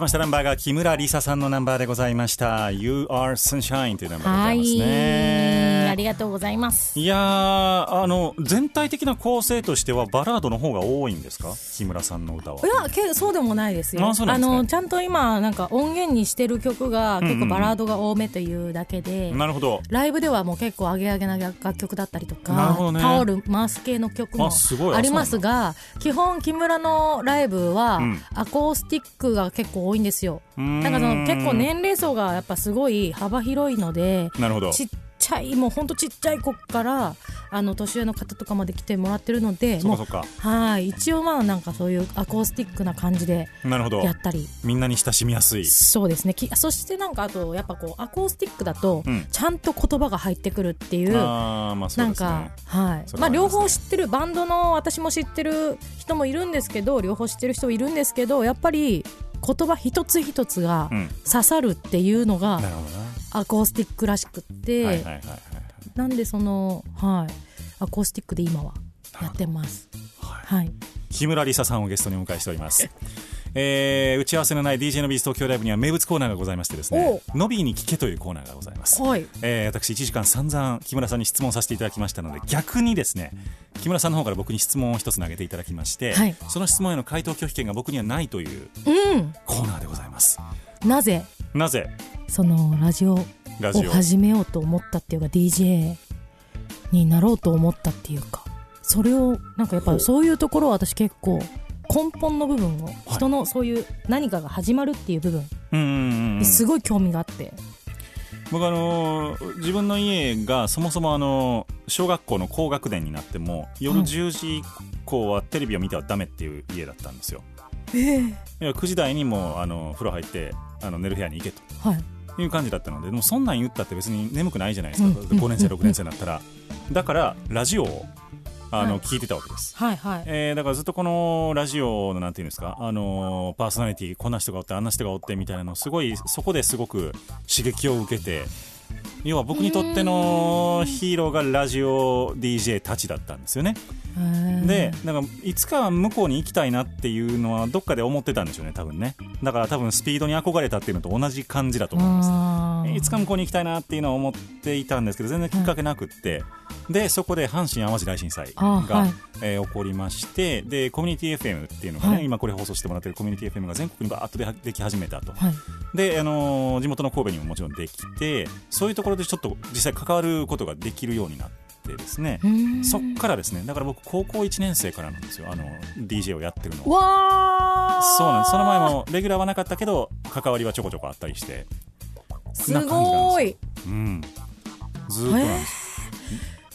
しました。ナンバーが木村梨沙さんのナンバーでございました「You Are Sunshine」というナンバーでございますね、
りがとうございます。
いやーあの全体的な構成としてはバラードの方が多いんですか？木村さんの歌は。い
やけそうでもないですよ。
ね
のちゃんと今なんか音源にしてる曲が結構バラードが多めというだけで、
なるほど。
ライブではもう結構アゲアゲな楽曲だったりとか、
ね。
タオル回す系の曲も
あ
りますが基本木村のライブは
うん
アコースティックが結構多いんですよ、
うーん
なんかその結構年齢層がやっぱすごい幅広いので
なるほど
ちっちゃいもうほんとちっちゃい子からあの年上の方とかまで来てもらってるので
そっかそっか。
はい。一応まあなんかそういうアコースティックな感じで
なるほど。
やったり。
みんなに親しみやすい。
そうですね。きそしてなんかあとやっぱこうアコースティックだと
うん。
ちゃんと言葉が入ってくるっていう、
あーまあそう
なん
ですね。
か、はい。まあ、
それはありますね。
両方知ってるバンドの私も知ってる人もいるんですけど両方知ってる人もいるんですけどやっぱり言葉一つ一つが
うん。
刺さるっていうのが
なるほどな
アコースティックらしくって、なんでそのはいアコースティックで今はやってます。はい。
木村梨沙さんをゲストにお迎えしております。えー打ち合わせのない DJ のビーズ東京ライブには名物コーナーがございましてですね「ノビーに聞け」というコーナーがございます、
はい。
えー私1時間散々木村さんに質問させていただきましたので逆にですね木村さんの方から僕に質問を一つ投げていただきまして、
はい。
その質問への回答拒否権が僕にはないという
うん。
コーナーでございます。
なぜ
なぜ？
そのラジオを始めようと思ったっていうか DJ になろうと思ったっていうかそれをなんかやっぱそういうところを私結構根本の部分を人のそういう何かが始まるっていう部分すごい興味があって、
僕あのー自分の家がそもそもあのー小学校の高学年になっても夜
はい。
10時以降はテレビを見てはダメっていう家だったんですよ。
ええ。
いや9時台にもうあの風呂入ってあの寝る部屋に行けと。
はい。
いう感じだったのででもそんなん言ったって別に眠くないじゃないですか、
うん。
5年生6年生になったら。だからラジオをあの、
はい。
聞いてたわけです。
はいはい。
えーだからずっとこのラジオのなんていうんですか、あのーパーソナリティこんな人がおってあんな人がおってみたいなのすごいそこですごく刺激を受けて要は僕にとってのヒーローがラジオ DJ たちだったんですよね。でなんかいつかは向こうに行きたいなっていうのはどっかで思ってたんでしょうね多分ね。だから多分スピードに憧れたっていうのと同じ感じだと思います。いつか向こうに行きたいなっていうのは思っていたんですけど全然きっかけなくって、でそこで阪神・淡路大震災が、
あはい。
えー起こりましてでコミュニティ FM っていうのがね、
はい。
今これ放送してもらってるコミュニティ FM が全国にバーッとででき始めたと。
はい。
で、あのー地元の神戸にももちろんできてそういうところでちょっと実際関わることができるようになってですね。そっからですね。だから僕高校1年生からなんですよ。あの DJ をやってるのは。そうなんです。その前もレギュラーはなかったけど関わりはちょこちょこあったりして。
すごい。
うん。ずーっとなんです。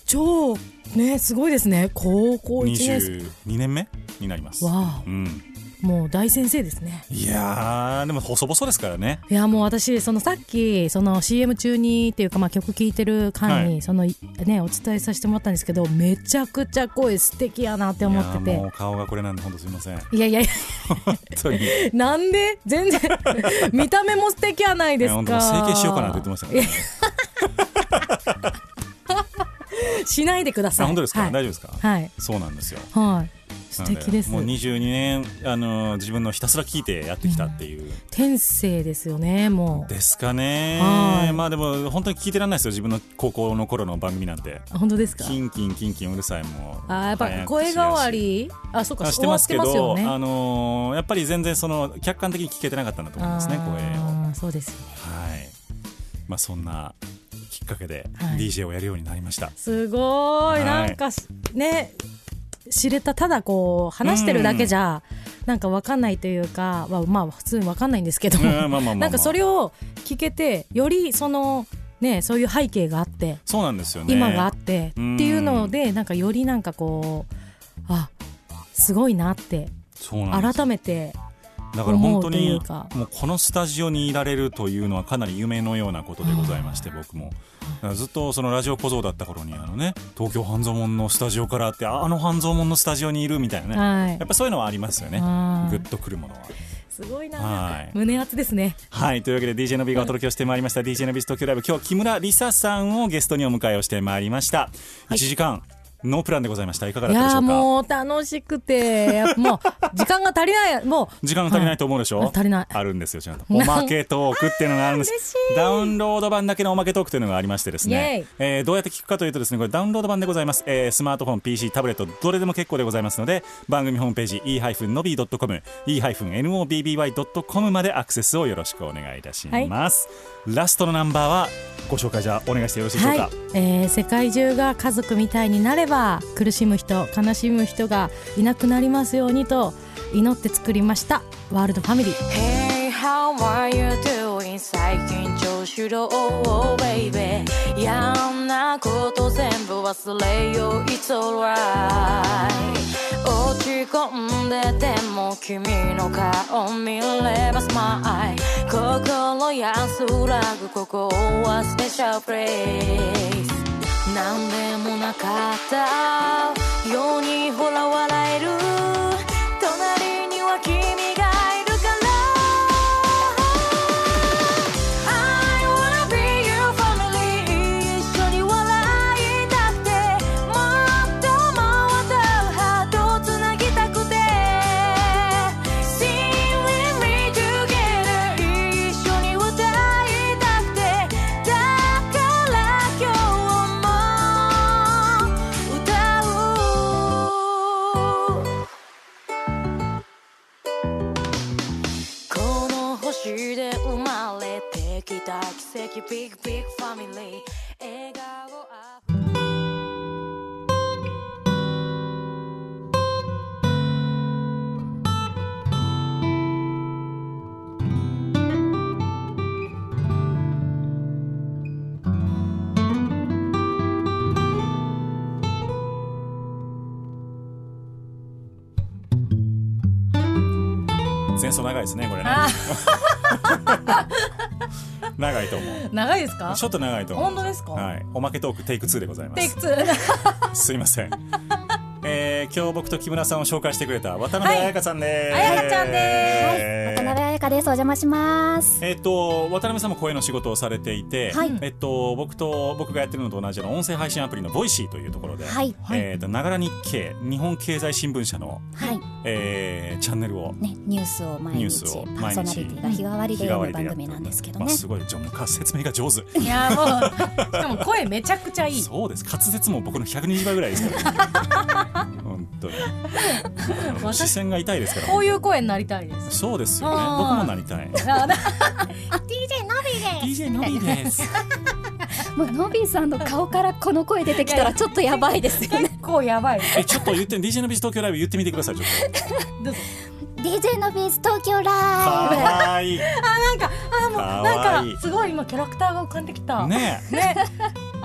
超ねすごいですね。高校1年生。
22年目になります。
わ
うん。
あもう大先生ですね。
いやーでも細々ですからね。
いやもう私そのさっきその CM 中にっていうかまあ曲聴いてる間に、
はい。
そのねお伝えさせてもらったんですけどめちゃくちゃ声素敵やなって思って
いやーも
て
う顔がこれなんで本当すみません。
いやいやいや。なんで？全然。見た目も素敵やないですか。
整形しようかなって言ってましたからね
しないでください。
あ本当ですか、
はい。
大丈夫ですか？
はい、
そうなんですよ。
はい、素敵です。
もう22年あのー自分のひたすら聞いてやってきたっていう、
天性ですよねも
ですかね。
はい。
まあでも本当に聞いてらんないですよ。自分の高校の頃の番組なんて。
う本当ですか？
キンキンキンキンうるさいもう
あーやっぱ声変わり？あそうか
あしてますけど
ね。
あのーやっぱり全然その客観的に聞けてなかったんだと思いますね声を。
そうですよね。
はい。まあそんなきっかけで
はい。
DJ をやるようになりました、
すごい、
はい。
なんかしね知れたただこう話してるだけじゃ、なんかわかんないというか、まあ、まあ普通にわかんないんですけど、なんかそれを聞けてよりそのねそういう背景があって、
そうなんですよね。
今があってって
うん
いうのでなんかよりなんかこうあすごいなって改めて
だから本当にもうこのスタジオにいられるというのはかなり夢のようなことでございまして僕もずっとそのラジオ小僧だった頃にあのね東京半蔵門のスタジオからってああの半蔵門のスタジオにいるみたいなね。
はい。
やっぱそういうのはありますよね。
はい
グッとくるものは。
すごいな、
はい。
胸熱ですね。
はい。というわけで DJ の B がお届けをしてまいりました。DJ の B 東京ライブ今日は木村梨沙さんをゲストにお迎えをしてまいりました。1時間ノープランでございました。いかがだったでしょうか？
もう楽しくて。もう時間が足りない。もう
時間が足りないと思うでしょ、
はい。足りない。
あるんですよちゃんと。おまけトークっていうのがあるんです。ダウンロード版だけのおまけトークというのがありましてですね。
イ、
えーどうやって聞くかというとですねこれダウンロード版でございます、えースマートフォン PC タブレットどれでも結構でございますので番組ホームページ e-nobby.com e-nobby.com までアクセスをよろしくお願いいたします、ラストのナンバーはご紹介じゃあお願いしてよろしいでしょうか、
はい、えー世界中が家族みたいになれば苦しむ人悲しむ人がいなくなりますようにと祈って作りましたワールドファミリー。
Hey, how are you doing? 最近調子どう？Oh, baby 嫌なこと全部忘れよう。It's alright 落ち込んでても君の顔見れば Smile 心安らぐここはスペシャルプレイス何でもなかったようにほら笑える
前奏長いですねこれね。長いと思う。
長いですか？
ちょっと長いと思う。
本当ですか？
はい、おまけトークテイク2でございま
テイク
す
2
すいません。えー今日僕と木村さんを紹介してくれた渡辺彩香さんです、
彩香ちゃんです。
渡辺彩香です。お邪魔します。
えっと渡辺さんも声の仕事をされていて、
はい。
えっと僕と僕がやってるのと同じような音声配信アプリの Voicy というところで、
はい。
えっとながら日経日本経済新聞社の、
はい。
えーチャンネルを。
ね、ニュースを毎日
ニュースを
パーソナリティが日替わりで読む番組なんですけどね。
まあ、。すごいじゃあもう説明が上手。
いやもうしかも声めちゃくちゃいい。
そうです。滑舌も僕の120倍ぐらいですから、ね、本当に。視線が痛いですから
こういう声になりたいです。
そうですよね。僕もなりたい。
DJ のびで
DJ のびです。
す。もうのびさんの顔からこの声出てきたらちょっとやばいですよね。
結構やばい。
えちょっと言って DJ のビズ東京ライブ言ってみてくださいちょっ
DJ のビーズ東京
と
ラ
か
イ
わいい。
あもう
かわいい。
なんかすごい今キャラクターが浮かんできた。
ね
ね。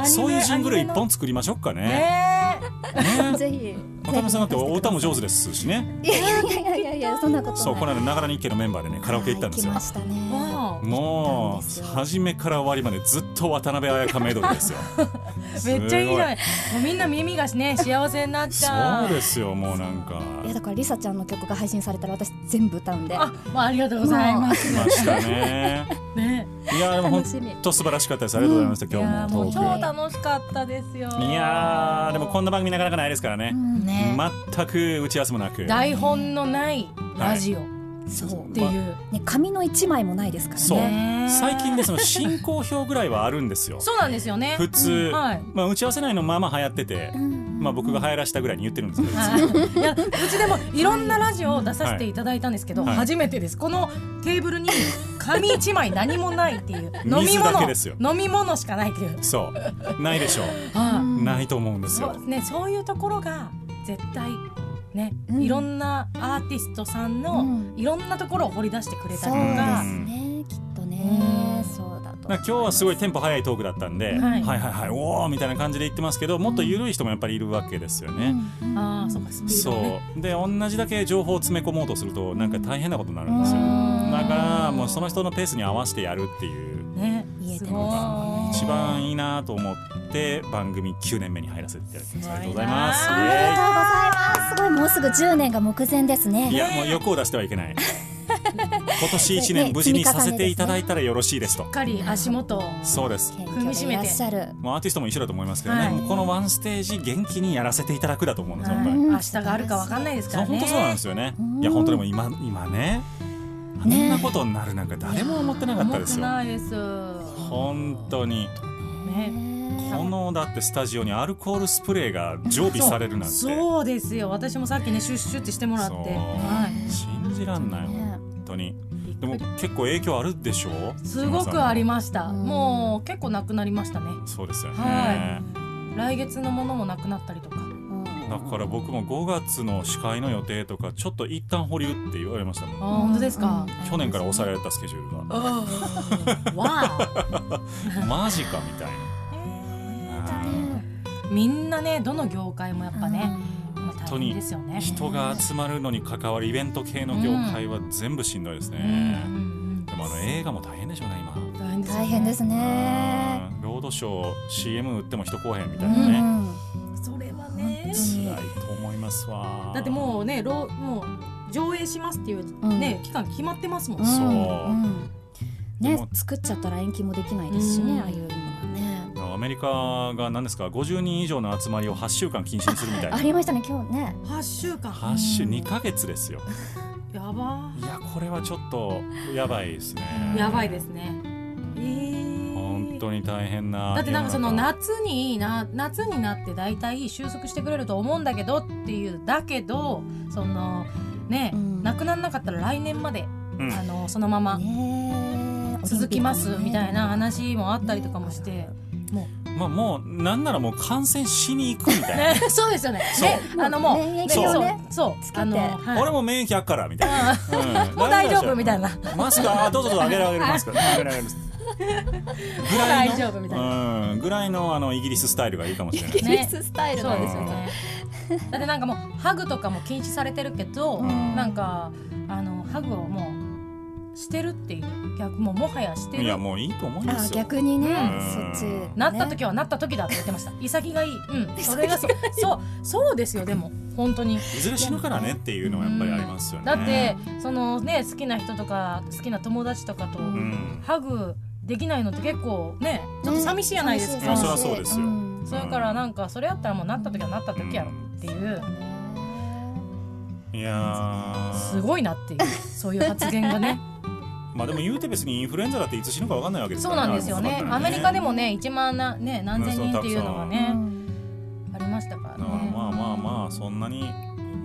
えそういうジングル一本作りましょうかね。
ね
ブ。
ね
ぜひ。
渡辺さんだってお歌も上手ですしね。
いやいやいやいや そんなことない。
そうこの間ながら日経のメンバーでねカラオケ行ったんですよ。
はい来ました
え
ね。
わ
もう初めから終わりまでずっと渡辺彩香メドレーですよ。
あ めっちゃいいじゃない。もうみんな耳がね幸せになっちゃう。
そうですよもうなんか。
いやだからリサちゃんの曲が配信されたら私全部歌うんで。
あ、まあ、ありがとうございます。
来ましたね。
ね、
いやでも本当素晴らしかったです。ありがとうございました、今日も
超楽しかったですよ。
クいやーでもこんな番組なかなかないですからね、
ね、
全く打ち合わせもなく。
台本のないラジオ。っ
そう。
ていう。
ね紙の一枚もないですから
そう。
ね。
最近でその進行表ぐらいはあるんですよ。
そうなんですよね。
普通、
うん。はい。
まあ、打ち合わせないのまあまあ流行ってて、まあ、僕が流行らしたぐらいに言ってるんですけど、
はい、いやうちでもいろんなラジオを出させていただいたんですけど、
はい。
初めてです。このテーブルに紙一枚何もないっていう。飲み
水
物。
だけですよ。
飲み物しかないっていう、
そう。ないでしょ
は
うないと思うんで
い
すよ。
そう。ね、そういうところが絶対ね、
うん
いろんなアーティストさんの
うん
いろんなところを掘り出してくれた
そうで
りとか、
すね。きっとね
うん。
そうだと。
今日はすごいテンポ速いトークだったんで、
はい
はいはいはいおーみたいな感じで言ってますけどもっと緩い人もやっぱりいるわけですよね、
ああそうかスピー
そ
ドね
うで同じだけ情報を詰め込もうとするとなんか大変なことになるんですよ
うん
だからもうその人のペースに合わせてやるっていう
ね
言えて
すごい。
一番いいなと思って番組9年目に入らせていただきますありがとうございます。
すごいな
ありがとうございます。すごいもうすぐ10年が目前ですね。
いやもう欲を出してはいけない。今年1年無事にさせていただいたらよろしいですと。
しっかり足元を。
そうです。
踏みしめて
いらっしゃる。
もうアーティストも一緒だと思いますけどね、
はい。
このワンステージ元気にやらせていただくだと思うんです
明日があるかわかんないです
当
からね。
にそう本当そうなんですよね。いや本当でも今今ねあんなことになるなんか誰も思ってなかったですよ。
思ってないです。
本当に。
ね。
このだってスタジオにアルコールスプレーが常備されるなんて。
そうですよ。私もさっきねシュッシュってしてもらって。はい。
信じらんない
ね。
本当に。でも結構影響あるでしょ？
すごくあり
ま
ました。もう結構なくなりましたね。
そうですよね、
は来月のものもなくなったりとか
だから僕も5月の司会の予定とかちょっと一旦保留って言われましたもん。
あ本当ですか？
去年から抑えられたスケジュールが。
わ
マジかみたいな。
みんなねどの業界もやっぱね
本当に人が集まるのに関わるイベント系の業界は全部しんどいですね、でもあの映画も大変でしょうね今。
大変です
ね。
うん。ロードショー CM 売っても人来おへんみたいな
う
ね、
ん。
それはね
辛いと思いますわ。
だってもうねロもう上映しますっていうね、期間決まってますもん、
そう。
うんね
でも
作っちゃったら延期もできないですしね、
うん。
ああいうのはね。
アメリカが何ですか50人以上の集まりを8週間禁止にするみたいな。
ありましたね今日ね。
8週間。
8週2ヶ月ですよ。
やば。
いやこれはちょっとやばいですね。
やばいですね。えー。
本当に大変な
だってなんかその夏にな夏になって大体収束してくれると思うんだけどっていうだけどそのね、
うん。
なくならなかったら来年まで、
うん。
あのそのまま
ね
続きますみたいな話もあったりとかもして、も
まあもうなんならもう感染しに行くみた
う、
いな、
ね、そうですよね。
そう。
ねあのもう
免疫
そう
をね。
そう
つけて。
あの、はい。
俺も免疫あっからみたいな、うん。
もう大丈夫みたいな。
マスクあどうぞどうぞあげるあげるマスク。あげるあげる ぐらいの
大丈夫みたいな。
うんぐらいのあのイギリススタイルがいいかもしれない。
イギリススタイル
そう
なん
ですよね。だってなんかもうハグとかも禁止されてるけど、
ん。
なんかあのハグをもうしてるっていう逆もうもはやしてる。
いやもういいと思いま
あ
すよ。
逆にね
うん。
そっち、ね、
なった時はなった時だって言ってました。潔がい。いうん それがそう。そうそうですよでも。本当に。
いずれ死ぬからねっていうのはやっぱりありますよね。
だってそのね好きな人とか好きな友達とかと
うん。
ハグできないのって結構ねちょっと寂しいじゃないですか、
まあそりゃそうですよ。
ん。
それからなんかそれやったらもうなった時はなった時やろっていう。
いやー。
すごいなっていう。そういう発言がね。
まあでも言うて別にインフルエンザだっていつ死ぬか分かんないわけです
そう
から
なんですよね。アメリカでもね1万な、ね、何千人っていうのがね、ありましたから
だから
ね
まあまあまあそんなに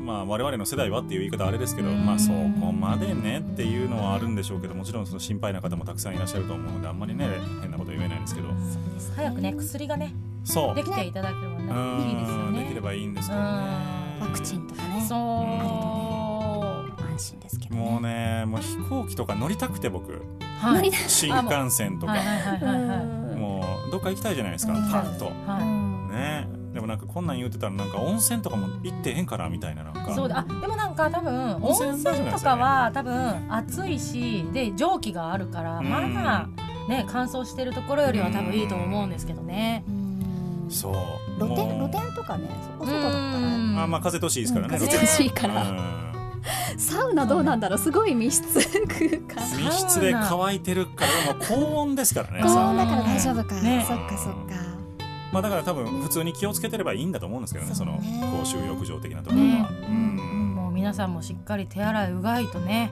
まあ我々の世代はっていう言い方あれですけどまあそこまでねっていうのはあるんでしょうけどもちろんその心配な方もたくさんいらっしゃると思うのであんまりね変なこと言えないんですけど。
早くね薬がね
そう。
できていただければいいですよ
ん
ね。
できればいいんですけどね。
ワクチンとかね。
そう。
安心ですけどね。
もうねもう飛行機とか乗りたくて僕。
はい。
新幹線とか。
はいはいはいはいはい。
もうどっか行きたいじゃないですか
うん。
パッと。
はい。
ね。でもなんかこんなん言うてたらなんか温泉とかも行ってへんからみたいななんか。
そうだ。あでもなんか多分
温
温
泉
とかは多分暑いしで蒸気があるから
うん。
まあね乾燥してるところよりは多分いいと思うんですけどね。
うん
そう。
露天露天とかねお外だったら。
うん。
あまあ風通しいいですからね。
うん。風通しいいから。
うん。
サウナどうなんだろう？すごい密室空間。
密室で乾いてるからもう高温ですからね。
高
さ
温だから大丈夫か、
ね。
そっかそっか
まあだから多分普通に気をつけてればいいんだと思うんですけどねその
ね。
公衆浴場的なところは、
ね。
うん。
もう皆さんもしっかり手洗いうがいとね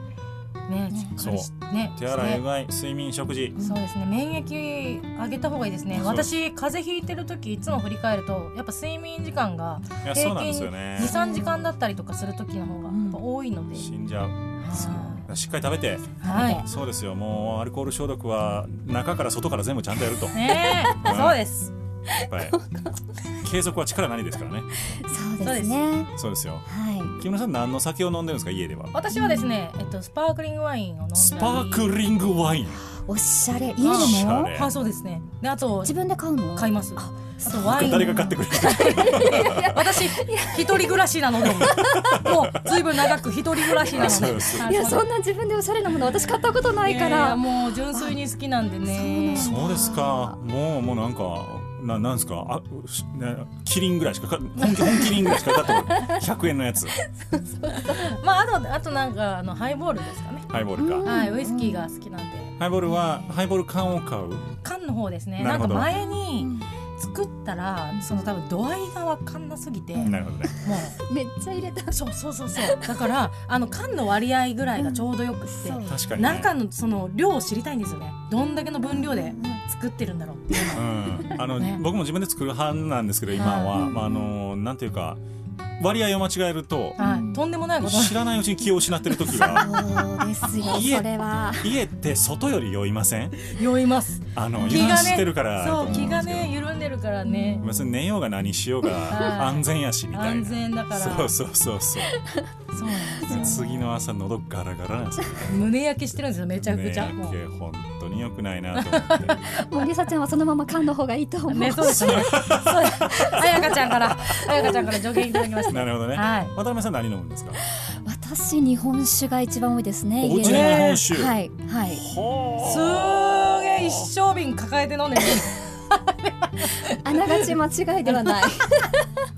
ねしっかりしね
手洗いうがい睡眠食事。
そうですね。免疫上げた方がいいですね。
そう。
私風邪ひいてる時いつも振り返るとやっぱ睡眠時間が
いやそうなんですよね。
23時間だったりとかする時の方がやっぱ多いので、
死んじゃう。
は
しっかり食べて。
いはい。
そうですよ。もうアルコール消毒は中から外から全部ちゃんとやると。や
ねそうです
っぱり。継続は力なりですからね。
そうですね。
そうですよ。
はい。
木村さん何の酒を飲んでるんですか？家では。
私はですね、えっと、スパークリングワインを飲んだり。
スパークリングワイン。
おしゃれ。家でも？
はいそうですね。であと
自分で買うの？
買います。あとワイン。
誰が買ってくれる
私一人暮らしなので。もうずいぶん長く一人暮らしなので。い
やそんな自分でおしゃれなもの私買ったことないから。
もう純粋に好きなんでね。
そうですか。もうもうなんかななんですか？あしねキリンぐらいしかか本気本キリンぐらいしかかってない。100円のやつ。
まああとあとなんかあのハイボールですかね。
ハイボールか。
はいウイスキーが好きなんで。
ハイボールはハイボール缶を買う。
缶の方ですね。なんか
なるほど
前に作ったらその多分度合いが分かんなすぎても
なるほどね。
う。
めっちゃ入れた。
そうそうそうそう。だからあの缶の割合ぐらいがちょうどよくって、
確かにね。
中のその量を知りたいんですよね。どんだけの分量で作ってるんだろうっていうの。
うん、あの、
ね。
僕も自分で作る派なんですけど今は、まあ、あのなんていうか割合を間違えると
はい、とんでもないこと
知らないうちに気を失ってる時が。
そうですよ
家
それは。
家って外より酔いません？
酔います。
あの
気が
油断してるから
そう気がね緩んでるからね。
別に寝ようが何しよう
はい。
が安全やしみたいな。
安全だから。
そうそうそうそう。
そうなんですよ。
次の朝喉ガラガラなんですよ
胸焼けしてるんですよめちゃくちゃ。
ね
もう
え本当に良くないなと思って。
もうりさちゃんはそのまま缶の方がいいと思う、
ねそうですね。そうあやかちゃんからあやかちゃんから助言いただきました
なるほどね、
はい。
渡辺さん何飲むんですか？
私日本酒が一番多いですね
お家
で。
で日本酒、
はいはい。
すーげえ一升瓶抱えて飲んでる
あながち間違いではない。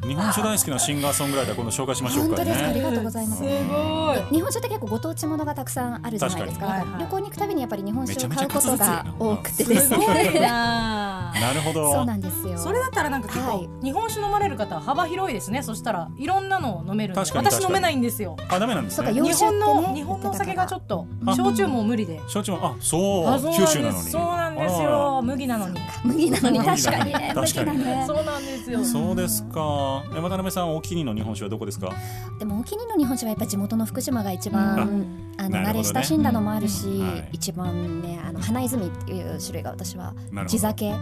日本酒大好きなシンガーソングライター今度紹介しましょうか
本当です。かあり
ね
がとうございます。
すごい。
日本酒って結構ご当地ものがたくさんあるじゃないですか。
確かに
旅行に行くたびにやっぱり日本酒を買うことが
数
多くてです
すごい
ね
な。あ
なるほど。
そうなんですよ。
それだったらなんか結構、
はい。
日本酒飲まれる方は幅広いですね。そしたらいろんなの飲めるんで。
確かに確かに。
私飲めないんですよ。
あダメなんですね。
そうか洋
日本の日本のお酒がちょっと
あ
焼酎も無理で。
焼酎もあそう。
あそうなんです。
九州なのに。
そうなんですよ。麦なのに。
麦なのに確かにね
確かに。
そうなんですよ。
そうですか。え渡辺さんお気に入りの日本酒はどこですか？
でもお気に入りの日本酒はやっぱり地元の福島が一番、あの慣れ親しんだのもあるし、一番ねあの花泉っていう種類が私は地酒。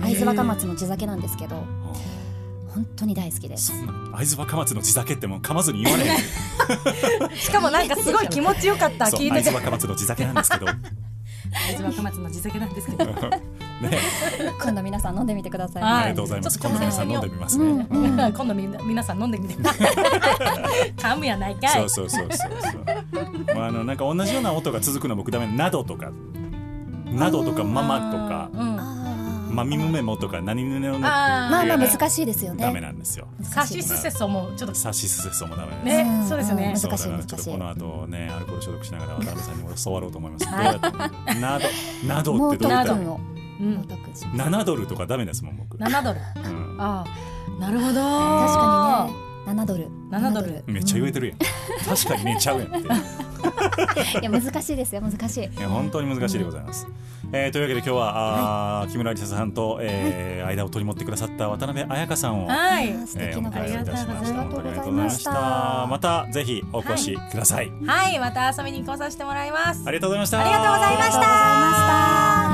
会津若松の地酒なんですけど本当に大好きです。
そんな会津若松の地酒ってもう噛まずに言われへん。
しかもなんかすごい気持ちよかった。
そう会津
聞いてて。
若松の地酒なんですけど。ね
会津若松の地酒なんですけど
今度皆さん飲んでみてください、
はい。
ありがとうございます。
ちょっと
今度皆さん飲んでみますね、
うんうん。
今度みんな皆さん飲んでみて。噛むやないかい。
そうそうそうそうそう。まああのなんか同じような音が続くの僕ダメ。などとか。などとかママとか。
うん。
あー。
マミムメモとか。何ぬねの
まあまあ難しいですよね。
ダメなんですよ。
サシスセソもちょっと。
サシスセソもダメです。
ね
うん
そうですね。
うん。
そうだ
難しい
からちょっとこの後ねアルコール消毒しながら渡辺さんに教わろうと思います。などなど
猛
ってどう言ったら
特訓を
うん。
猛特訓します。
7ドルとかダメですもん僕。
7ドル？
うん。
ああ。なるほど。
確かにね7ドル。
7ドル。
めっちゃ言えてるやん。確かにねちゃうやんって。
いや難しいですよ難しい。
いや本当に難しいでございます。えーというわけで今日は、あー木村理沙さんと、えー間を取り持ってくださった渡辺彩香さんを、
はい。
えーお迎えいたしました。
ありがとうございました
本当にありがとうございました。またぜひお越しください。
はい。また遊びに来させてもらいます。
ありがとうございました。
ありがとうございました